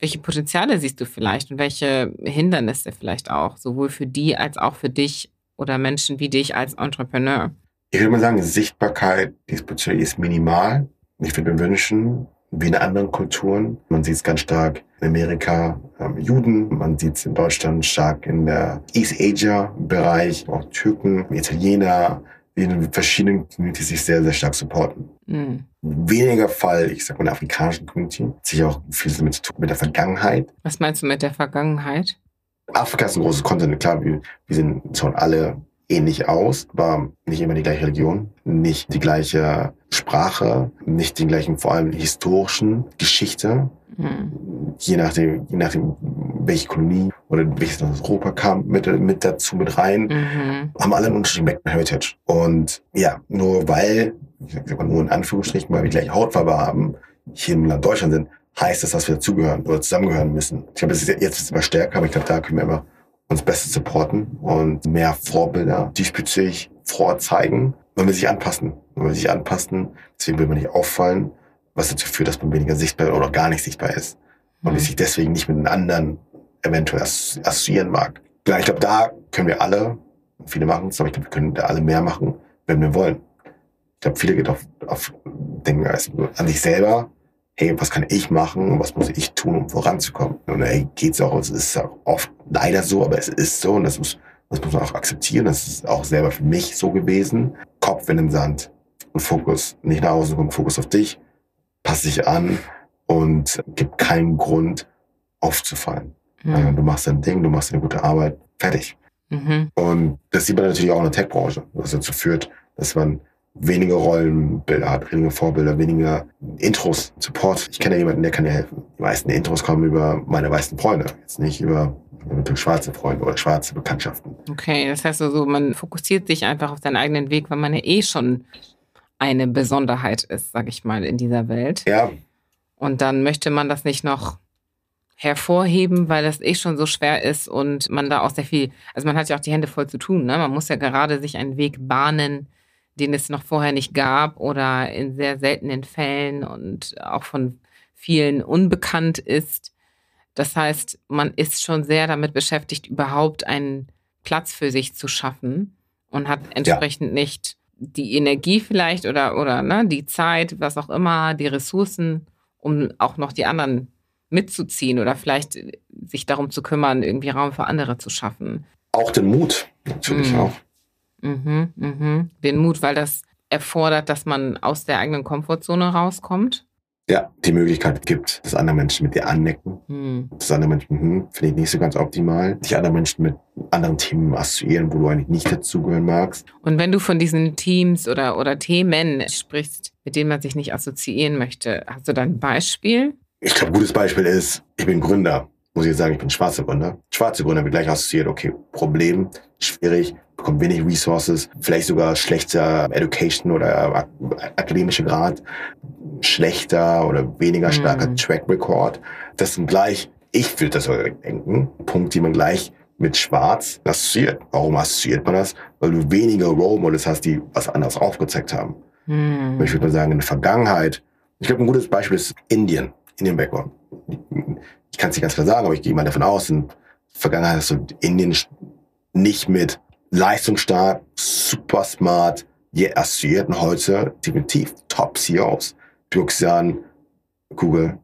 welche Potenziale siehst du vielleicht und welche Hindernisse vielleicht auch, sowohl für die als auch für dich oder Menschen wie dich als Entrepreneur? Ich würde mal sagen, Sichtbarkeit diesbezüglich ist minimal. Ich würde mir wünschen, wie in anderen Kulturen. Man sieht es ganz stark in Amerika, ähm, Juden, man sieht es in Deutschland stark in der East Asia-Bereich, auch Türken, Italiener, die in verschiedenen Communities sich sehr, sehr stark supporten. Mhm. Weniger Fall, ich sag mal, in der afrikanischen Community, sich auch viel damit zu tun mit der Vergangenheit. Was meinst du mit der Vergangenheit? Afrika ist ein großes Kontinent, klar, wir, wir sind schon alle ähnlich aus, aber nicht immer die gleiche Religion, nicht die gleiche Sprache, nicht den gleichen, vor allem historischen Geschichte. Mhm. Je nachdem, je nachdem, welche Kolonie oder welches aus Europa kam mit, mit dazu mit rein, mhm. haben alle einen unterschiedlichen Heritage. Und ja, nur weil, ich sag mal nur in Anführungsstrichen, weil wir gleich Hautfarbe haben, hier im Land Deutschland sind, heißt das, dass wir dazugehören oder zusammengehören müssen. Ich glaube, jetzt ist es immer stärker, aber ich glaube, da können wir immer uns besser supporten und mehr Vorbilder diesbezüglich vorzeigen, wenn wir sich anpassen. Wir sich anpassen, deswegen will man nicht auffallen, was dazu führt, dass man weniger sichtbar oder gar nicht sichtbar ist. Und mhm. sich deswegen nicht mit den anderen eventuell assoziieren mag. Ja, ich glaube, da können wir alle, viele machen es, aber ich glaube, wir können da alle mehr machen, wenn wir wollen. Ich glaube, viele geht auf, auf denken an sich selber, hey, was kann ich machen und was muss ich tun, um voranzukommen? Und hey, geht's auch, es ist auch oft leider so, aber es ist so und das muss, das muss man auch akzeptieren. Das ist auch selber für mich so gewesen. Kopf in den Sand und Fokus. Nicht nach Hause kommen, Fokus auf dich, pass dich an und gib keinen Grund aufzufallen. Mhm. Du machst dein Ding, du machst eine gute Arbeit, fertig. Mhm. Und das sieht man natürlich auch in der Tech-Branche, was dazu führt, dass man weniger Rollenbilder hat, weniger Vorbilder, weniger Intros, Support. Ich kenne ja jemanden, der kann dir helfen. Die meisten Intros kommen über meine weißen Freunde, jetzt nicht über schwarze Freunde oder schwarze Bekanntschaften. Okay, das heißt also, man fokussiert sich einfach auf seinen eigenen Weg, weil man ja eh schon eine Besonderheit ist, sag ich mal, in dieser Welt. Ja. Und dann möchte man das nicht noch hervorheben, weil das eh schon so schwer ist und man da auch sehr viel, also man hat ja auch die Hände voll zu tun. Ne? Man muss ja gerade sich einen Weg bahnen, den es noch vorher nicht gab oder in sehr seltenen Fällen und auch von vielen unbekannt ist. Das heißt, man ist schon sehr damit beschäftigt, überhaupt einen Platz für sich zu schaffen und hat entsprechend ja. nicht die Energie vielleicht oder, oder ne, die Zeit, was auch immer, die Ressourcen, um auch noch die anderen mitzuziehen oder vielleicht sich darum zu kümmern, irgendwie Raum für andere zu schaffen. Auch den Mut, natürlich mhm. auch. Mhm, mhm. Den Mut, weil das erfordert, dass man aus der eigenen Komfortzone rauskommt. Ja, die Möglichkeit gibt, dass andere Menschen mit dir annecken. Hm. Dass andere Menschen, hm, finde ich nicht so ganz optimal. Dich andere Menschen mit anderen Themen assoziieren, wo du eigentlich nicht dazugehören magst. Und wenn du von diesen Teams oder, oder Themen sprichst, mit denen man sich nicht assoziieren möchte, hast du da ein Beispiel? Ich glaube, ein gutes Beispiel ist, ich bin Gründer. Muss ich jetzt sagen, ich bin schwarzer Gründer. Schwarze Gründer wird gleich assoziiert, okay, Problem, schwierig, bekommt wenig Resources, vielleicht sogar schlechter Education oder akademische Grad, schlechter oder weniger starker mm. Track Record. Das sind gleich, ich will das denken, Punkt, die man gleich mit Schwarz assoziiert. Warum assoziiert man das? Weil du weniger Role Models hast, die was anderes aufgezeigt haben. Mm. Ich würde mal sagen, in der Vergangenheit, ich glaube, ein gutes Beispiel ist Indien, Indian Background. Ich kann es nicht ganz klar sagen, aber ich gehe mal davon aus, in der Vergangenheit hast du Indien nicht mit leistungsstark, super smart, je assoziierten heute definitiv Top CEOs. Björksian, Google,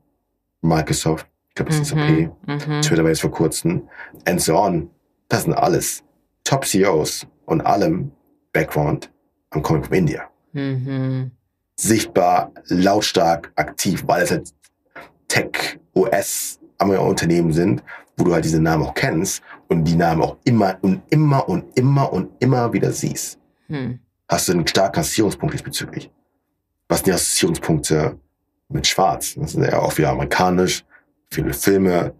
Microsoft, glaube, das ist okay. Mhm. Twitter war jetzt vor kurzem. And so on. Das sind alles Top CEOs und allem Background am Comic from India. Mhm. Sichtbar, lautstark, aktiv, weil es halt Tech, US, Unternehmen sind, wo du halt diese Namen auch kennst und die Namen auch immer und immer und immer und immer wieder siehst. Hm. Hast du einen starken Assoziierungspunkt diesbezüglich? Was sind die Assoziierungspunkte mit Schwarz? Das ist ja auch wieder amerikanisch, viele Filme.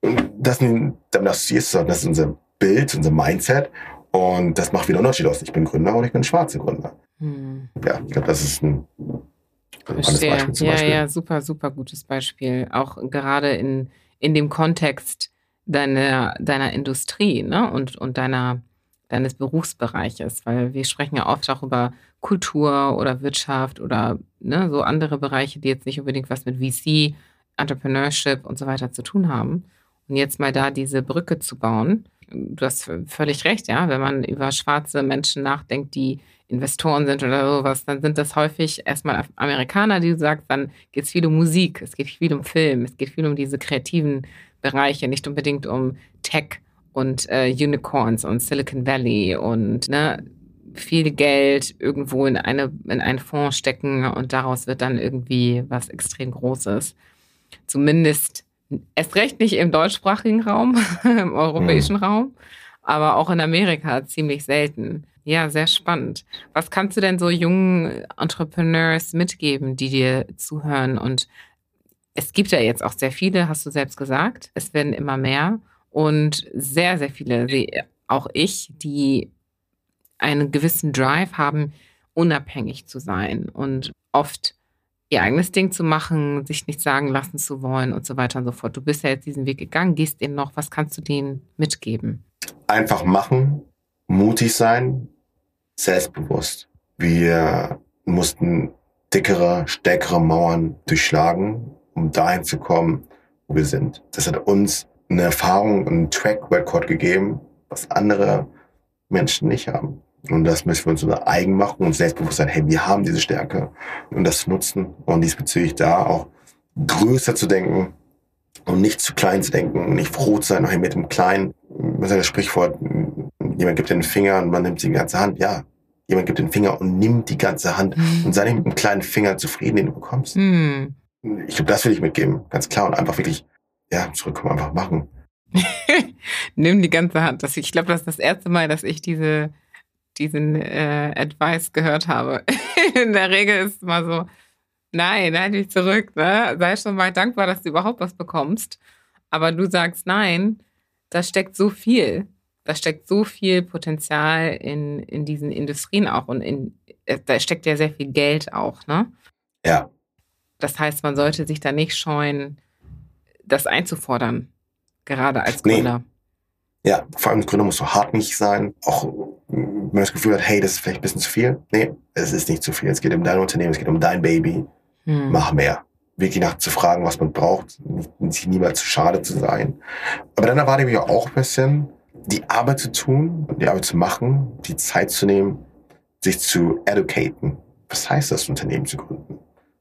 Und das, damit assoziierst du, das ist unser Bild, unser Mindset. Und das macht wieder einen Unterschied aus. Ich bin Gründer und ich bin schwarzer Gründer. Hm. Ja, ich glaube, das ist ein Verstehe. Ja, Beispiel. ja, super, super gutes Beispiel. Auch gerade in, in dem Kontext deiner, deiner Industrie ne? und, und deiner, deines Berufsbereiches, weil wir sprechen ja oft auch über Kultur oder Wirtschaft oder ne, so andere Bereiche, die jetzt nicht unbedingt was mit VC, Entrepreneurship und so weiter zu tun haben. Und jetzt mal da diese Brücke zu bauen, du hast völlig recht, ja, wenn man über schwarze Menschen nachdenkt, die Investoren sind oder sowas, dann sind das häufig erstmal Amerikaner, die du sagst, dann geht es viel um Musik, es geht viel um Film, es geht viel um diese kreativen Bereiche, nicht unbedingt um Tech und äh, Unicorns und Silicon Valley und ne, viel Geld irgendwo in, eine, in einen Fonds stecken und daraus wird dann irgendwie was extrem Großes. Zumindest erst recht nicht im deutschsprachigen Raum, im europäischen Raum, aber auch in Amerika ziemlich selten. Ja, sehr spannend. Was kannst du denn so jungen Entrepreneurs mitgeben, die dir zuhören? Und es gibt ja jetzt auch sehr viele, hast du selbst gesagt. Es werden immer mehr und sehr, sehr viele, auch ich, die einen gewissen Drive haben, unabhängig zu sein und oft ihr eigenes Ding zu machen, sich nicht sagen lassen zu wollen und so weiter und so fort. Du bist ja jetzt diesen Weg gegangen, gehst eben noch, was kannst du denen mitgeben? Einfach machen, mutig sein, selbstbewusst. Wir mussten dickere, stärkere Mauern durchschlagen, um dahin zu kommen, wo wir sind. Das hat uns eine Erfahrung, einen Track Record gegeben, was andere Menschen nicht haben. Und das müssen wir uns unser eigen machen und selbstbewusst sein, hey, wir haben diese Stärke und das nutzen und diesbezüglich da auch größer zu denken und nicht zu klein zu denken und nicht froh zu sein, hey, mit dem Kleinen, was ist das Sprichwort, jemand gibt den Finger und man nimmt die ganze Hand. Ja, jemand gibt den Finger und nimmt die ganze Hand und sei nicht mit dem kleinen Finger zufrieden, den du bekommst. Hm. Ich glaube, das will ich mitgeben, ganz klar und einfach wirklich, ja, zurückkommen, einfach machen. Nimm die ganze Hand. Das, ich glaube, das ist das erste Mal, dass ich diese, diesen äh, Advice gehört habe. In der Regel ist es mal so, nein, halt dich zurück, ne? Sei schon mal dankbar, dass du überhaupt was bekommst. Aber du sagst nein, da steckt so viel. Da steckt so viel Potenzial in, in diesen Industrien auch und in, äh, da steckt ja sehr viel Geld auch, ne? Ja, Das heißt, man sollte sich da nicht scheuen, das einzufordern, gerade als Nee. Gründer. ja, vor allem als Gründer musst du hartnäckig sein, auch wenn man das Gefühl hat, hey, das ist vielleicht ein bisschen zu viel. Nee, es ist nicht zu viel. Es geht um dein Unternehmen, es geht um dein Baby. Hm. mach mehr. Wirklich nach zu fragen, was man braucht, sich niemals zu schade zu sein. Aber dann erwarte ich mich auch ein bisschen, die Arbeit zu tun, die Arbeit zu machen, die Zeit zu nehmen, sich zu educaten. Was heißt das, ein Unternehmen zu gründen?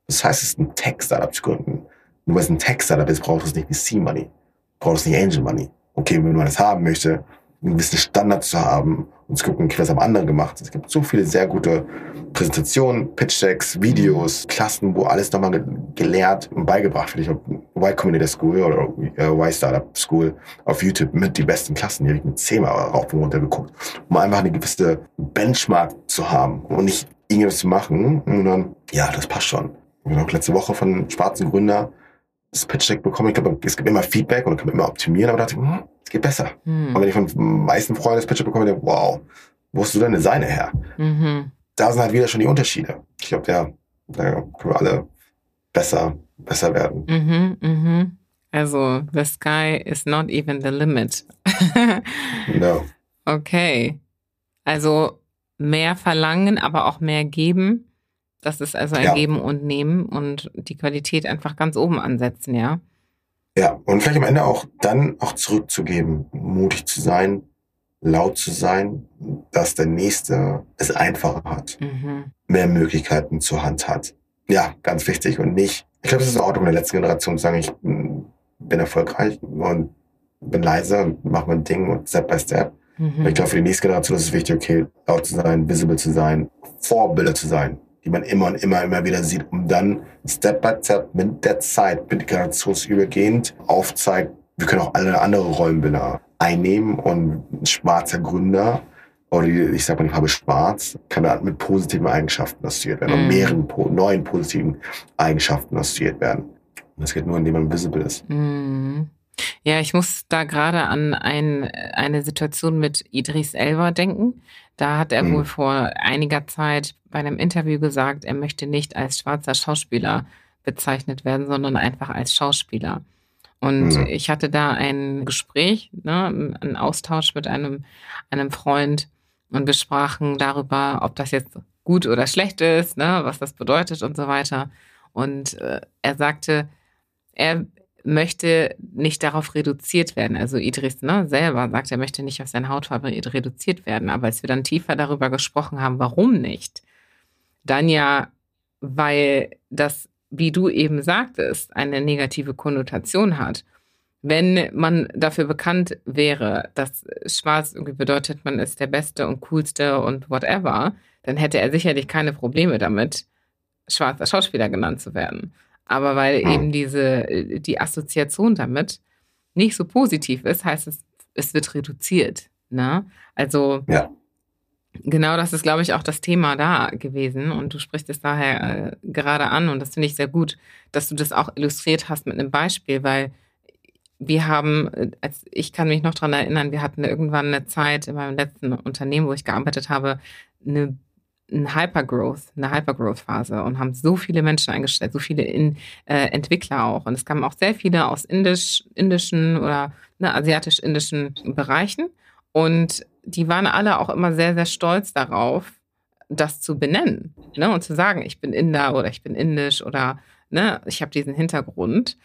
Was heißt es, ein Tech-Startup zu gründen? Nur weil es ein Tech-Startup ist, braucht es nicht VC-Money. Braucht es nicht Angel-Money. Okay, wenn man das haben möchte, einen gewissen Standard zu haben und zu gucken, was haben andere gemacht. Es gibt so viele sehr gute Präsentationen, Pitch-Decks, Videos, Klassen, wo alles nochmal ge gelehrt und beigebracht wird. Ich glaube, Y Combinator School oder äh, Y Startup School auf YouTube mit die besten Klassen. Die habe ich mit zehnmal rauf und runter geguckt, um einfach eine gewisse Benchmark zu haben und nicht irgendwas zu machen und dann, ja, das passt schon. Ich habe auch letzte Woche von schwarzen Gründer das Pitch-Deck bekommen. Ich glaube, es gibt immer Feedback und man kann immer optimieren, aber da dachte ich, hm, es geht besser. Hm. Und wenn ich von den meisten Freunden das Pitch bekomme, denke ich, wow, wo hast du deine Seine her? Mhm. Da sind halt wieder schon die Unterschiede. Ich glaube, ja, da können wir alle besser, besser werden. Mhm. Mhm. Also, the sky is not even the limit. No. okay. Also mehr verlangen, aber auch mehr geben. Das ist also ein Ja. Geben und Nehmen und die Qualität einfach ganz oben ansetzen, ja. Ja, und vielleicht am Ende auch dann auch zurückzugeben, mutig zu sein, laut zu sein, dass der Nächste es einfacher hat, Mhm. mehr Möglichkeiten zur Hand hat. Ja, ganz wichtig und nicht, ich glaube, es ist in Ordnung in der letzten Generation zu sagen, ich bin erfolgreich und bin leise und mache mein Ding und Step by Step. Mhm. Ich glaube, für die nächste Generation ist es wichtig, okay, laut zu sein, visible zu sein, Vorbilder zu sein, die man immer und immer, immer wieder sieht, um dann Step by Step mit der Zeit, mit generationsübergehend aufzeigt, wir können auch alle andere Rollenbilder einnehmen und ein schwarzer Gründer oder ich sag mal die Farbe schwarz, kann da mit positiven Eigenschaften assoziiert werden, mm. mehreren neuen positiven Eigenschaften assoziiert werden. Und das geht nur, indem man visible ist. Mm. Ja, ich muss da gerade an ein, eine Situation mit Idris Elba denken. Da hat er mm. wohl vor einiger Zeit bei einem Interview gesagt, er möchte nicht als schwarzer Schauspieler bezeichnet werden, sondern einfach als Schauspieler. Und mhm. ich hatte da ein Gespräch, ne, einen Austausch mit einem, einem Freund und wir sprachen darüber, ob das jetzt gut oder schlecht ist, ne, was das bedeutet und so weiter. Und äh, er sagte, er möchte nicht darauf reduziert werden. Also Idris ne, selber sagt, er möchte nicht auf seine Hautfarbe reduziert werden. Aber als wir dann tiefer darüber gesprochen haben, warum nicht, dann ja, weil das wie du eben sagtest, eine negative Konnotation hat. Wenn man dafür bekannt wäre, dass Schwarz irgendwie bedeutet, man ist der Beste und Coolste und whatever, dann hätte er sicherlich keine Probleme damit, schwarzer Schauspieler genannt zu werden. Aber weil hm. eben diese, die Assoziation damit nicht so positiv ist, heißt es, es wird reduziert. Ne? Also ja. Genau, das ist, glaube ich, auch das Thema da gewesen. Und du sprichst es daher äh, gerade an. Und das finde ich sehr gut, dass du das auch illustriert hast mit einem Beispiel, weil wir haben, äh, als ich kann mich noch daran erinnern, wir hatten irgendwann eine Zeit in meinem letzten Unternehmen, wo ich gearbeitet habe, eine, eine Hypergrowth, eine Hypergrowth-Phase und haben so viele Menschen eingestellt, so viele in, äh, Entwickler auch. Und es kamen auch sehr viele aus indisch, indischen oder ne, asiatisch-indischen Bereichen. Und die waren alle auch immer sehr, sehr stolz darauf, das zu benennen ne? und zu sagen, ich bin Inder oder ich bin indisch oder ne, ich habe diesen Hintergrund.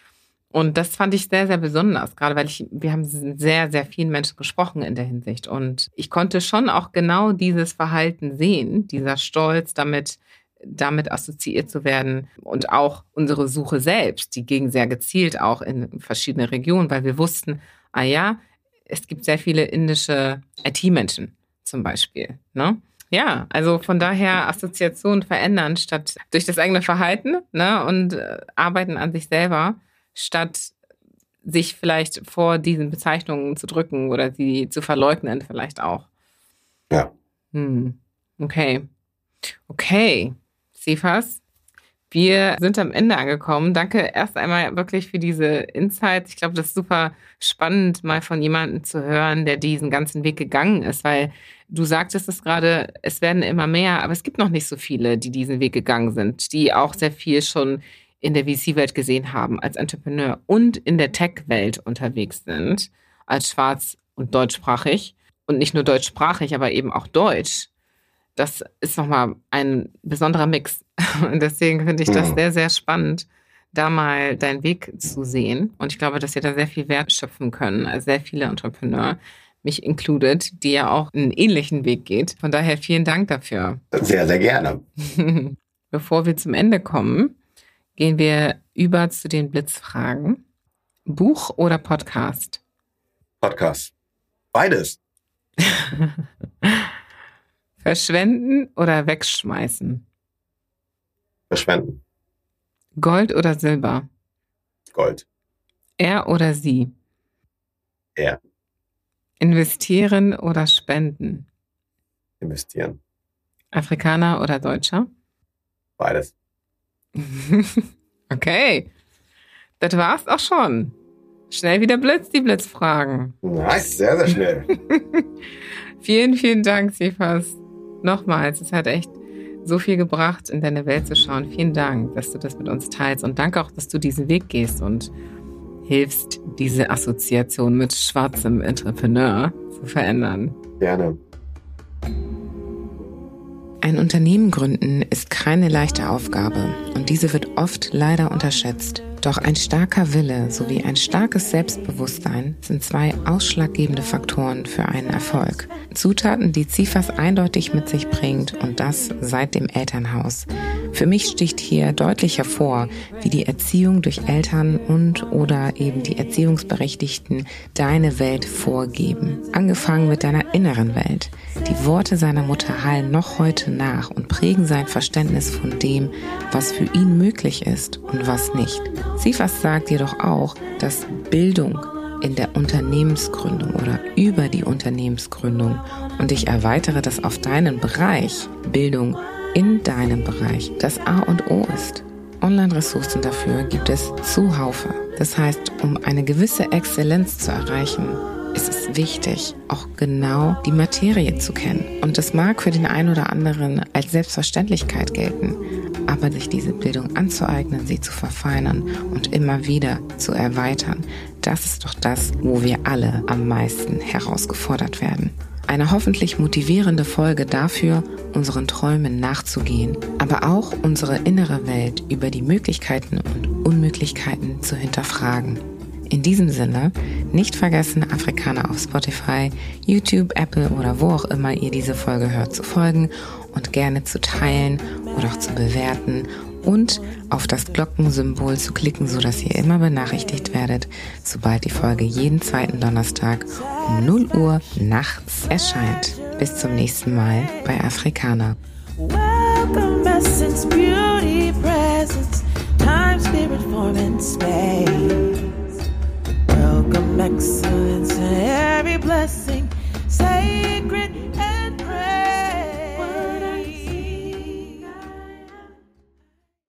Und das fand ich sehr, sehr besonders, gerade weil ich, wir haben sehr, sehr vielen Menschen gesprochen in der Hinsicht. Und ich konnte schon auch genau dieses Verhalten sehen, dieser Stolz damit, damit assoziiert zu werden. Und auch unsere Suche selbst, die ging sehr gezielt auch in verschiedene Regionen, weil wir wussten, ah ja, es gibt sehr viele indische IT-Menschen zum Beispiel. Ne? Ja, also von daher Assoziationen verändern statt durch das eigene Verhalten ne, und äh, arbeiten an sich selber, statt sich vielleicht vor diesen Bezeichnungen zu drücken oder sie zu verleugnen, vielleicht auch. Ja. Hm. Okay. Okay. Sifas, wir sind am Ende angekommen. Danke erst einmal wirklich für diese Insights. Ich glaube, das ist super spannend, mal von jemandem zu hören, der diesen ganzen Weg gegangen ist, weil du sagtest es gerade, es werden immer mehr, aber es gibt noch nicht so viele, die diesen Weg gegangen sind, die auch sehr viel schon in der VC-Welt gesehen haben als Entrepreneur und in der Tech-Welt unterwegs sind, als schwarz und deutschsprachig. Und nicht nur deutschsprachig, aber eben auch deutsch das ist nochmal ein besonderer Mix. Und deswegen finde ich das mhm. sehr, sehr spannend, da mal deinen Weg zu sehen. Und ich glaube, dass wir da sehr viel Wert schöpfen können, also sehr viele Entrepreneur, mich included, die ja auch einen ähnlichen Weg geht. Von daher vielen Dank dafür. Sehr, sehr gerne. Bevor wir zum Ende kommen, gehen wir über zu den Blitzfragen. Buch oder Podcast? Podcast. Beides. Verschwenden oder wegschmeißen? Verschwenden. Gold oder Silber? Gold. Er oder sie? Er. Investieren oder spenden? Investieren. Afrikaner oder Deutscher? Beides. okay. Das war's auch schon. Schnell wieder Blitz, die Blitzfragen. Nice, sehr, sehr schnell. vielen, vielen Dank, Sifas nochmals, es hat echt so viel gebracht, in deine Welt zu schauen. Vielen Dank, dass du das mit uns teilst und danke auch, dass du diesen Weg gehst und hilfst, diese Assoziation mit schwarzem Entrepreneur zu verändern. Gerne. Ein Unternehmen gründen ist keine leichte Aufgabe und diese wird oft leider unterschätzt. Doch ein starker Wille sowie ein starkes Selbstbewusstsein sind zwei ausschlaggebende Faktoren für einen Erfolg. Zutaten, die Zifas eindeutig mit sich bringt und das seit dem Elternhaus. Für mich sticht hier deutlich hervor, wie die Erziehung durch Eltern und oder eben die Erziehungsberechtigten deine Welt vorgeben. Angefangen mit deiner inneren Welt. Die Worte seiner Mutter hallen noch heute nach und prägen sein Verständnis von dem, was für ihn möglich ist und was nicht. Sifas sagt jedoch auch, dass Bildung in der Unternehmensgründung oder über die Unternehmensgründung und ich erweitere das auf deinen Bereich, Bildung in deinem Bereich, das A und O ist. Online-Ressourcen dafür gibt es zuhaufe. Das heißt, um eine gewisse Exzellenz zu erreichen, ist es wichtig, auch genau die Materie zu kennen. Und das mag für den einen oder anderen als Selbstverständlichkeit gelten, aber sich diese Bildung anzueignen, sie zu verfeinern und immer wieder zu erweitern, das ist doch das, wo wir alle am meisten herausgefordert werden. Eine hoffentlich motivierende Folge dafür, unseren Träumen nachzugehen, aber auch unsere innere Welt über die Möglichkeiten und Unmöglichkeiten zu hinterfragen. In diesem Sinne, nicht vergessen, Afrikaner auf Spotify, YouTube, Apple oder wo auch immer ihr diese Folge hört, zu folgen und gerne zu teilen oder auch zu bewerten und auf das Glockensymbol zu klicken, sodass ihr immer benachrichtigt werdet, sobald die Folge jeden zweiten Donnerstag um 0 Uhr nachts erscheint. Bis zum nächsten Mal bei Afrikaner. Welcome, essence, beauty, presence, time, spirit, form and space. welcome excellence and every blessing, sacred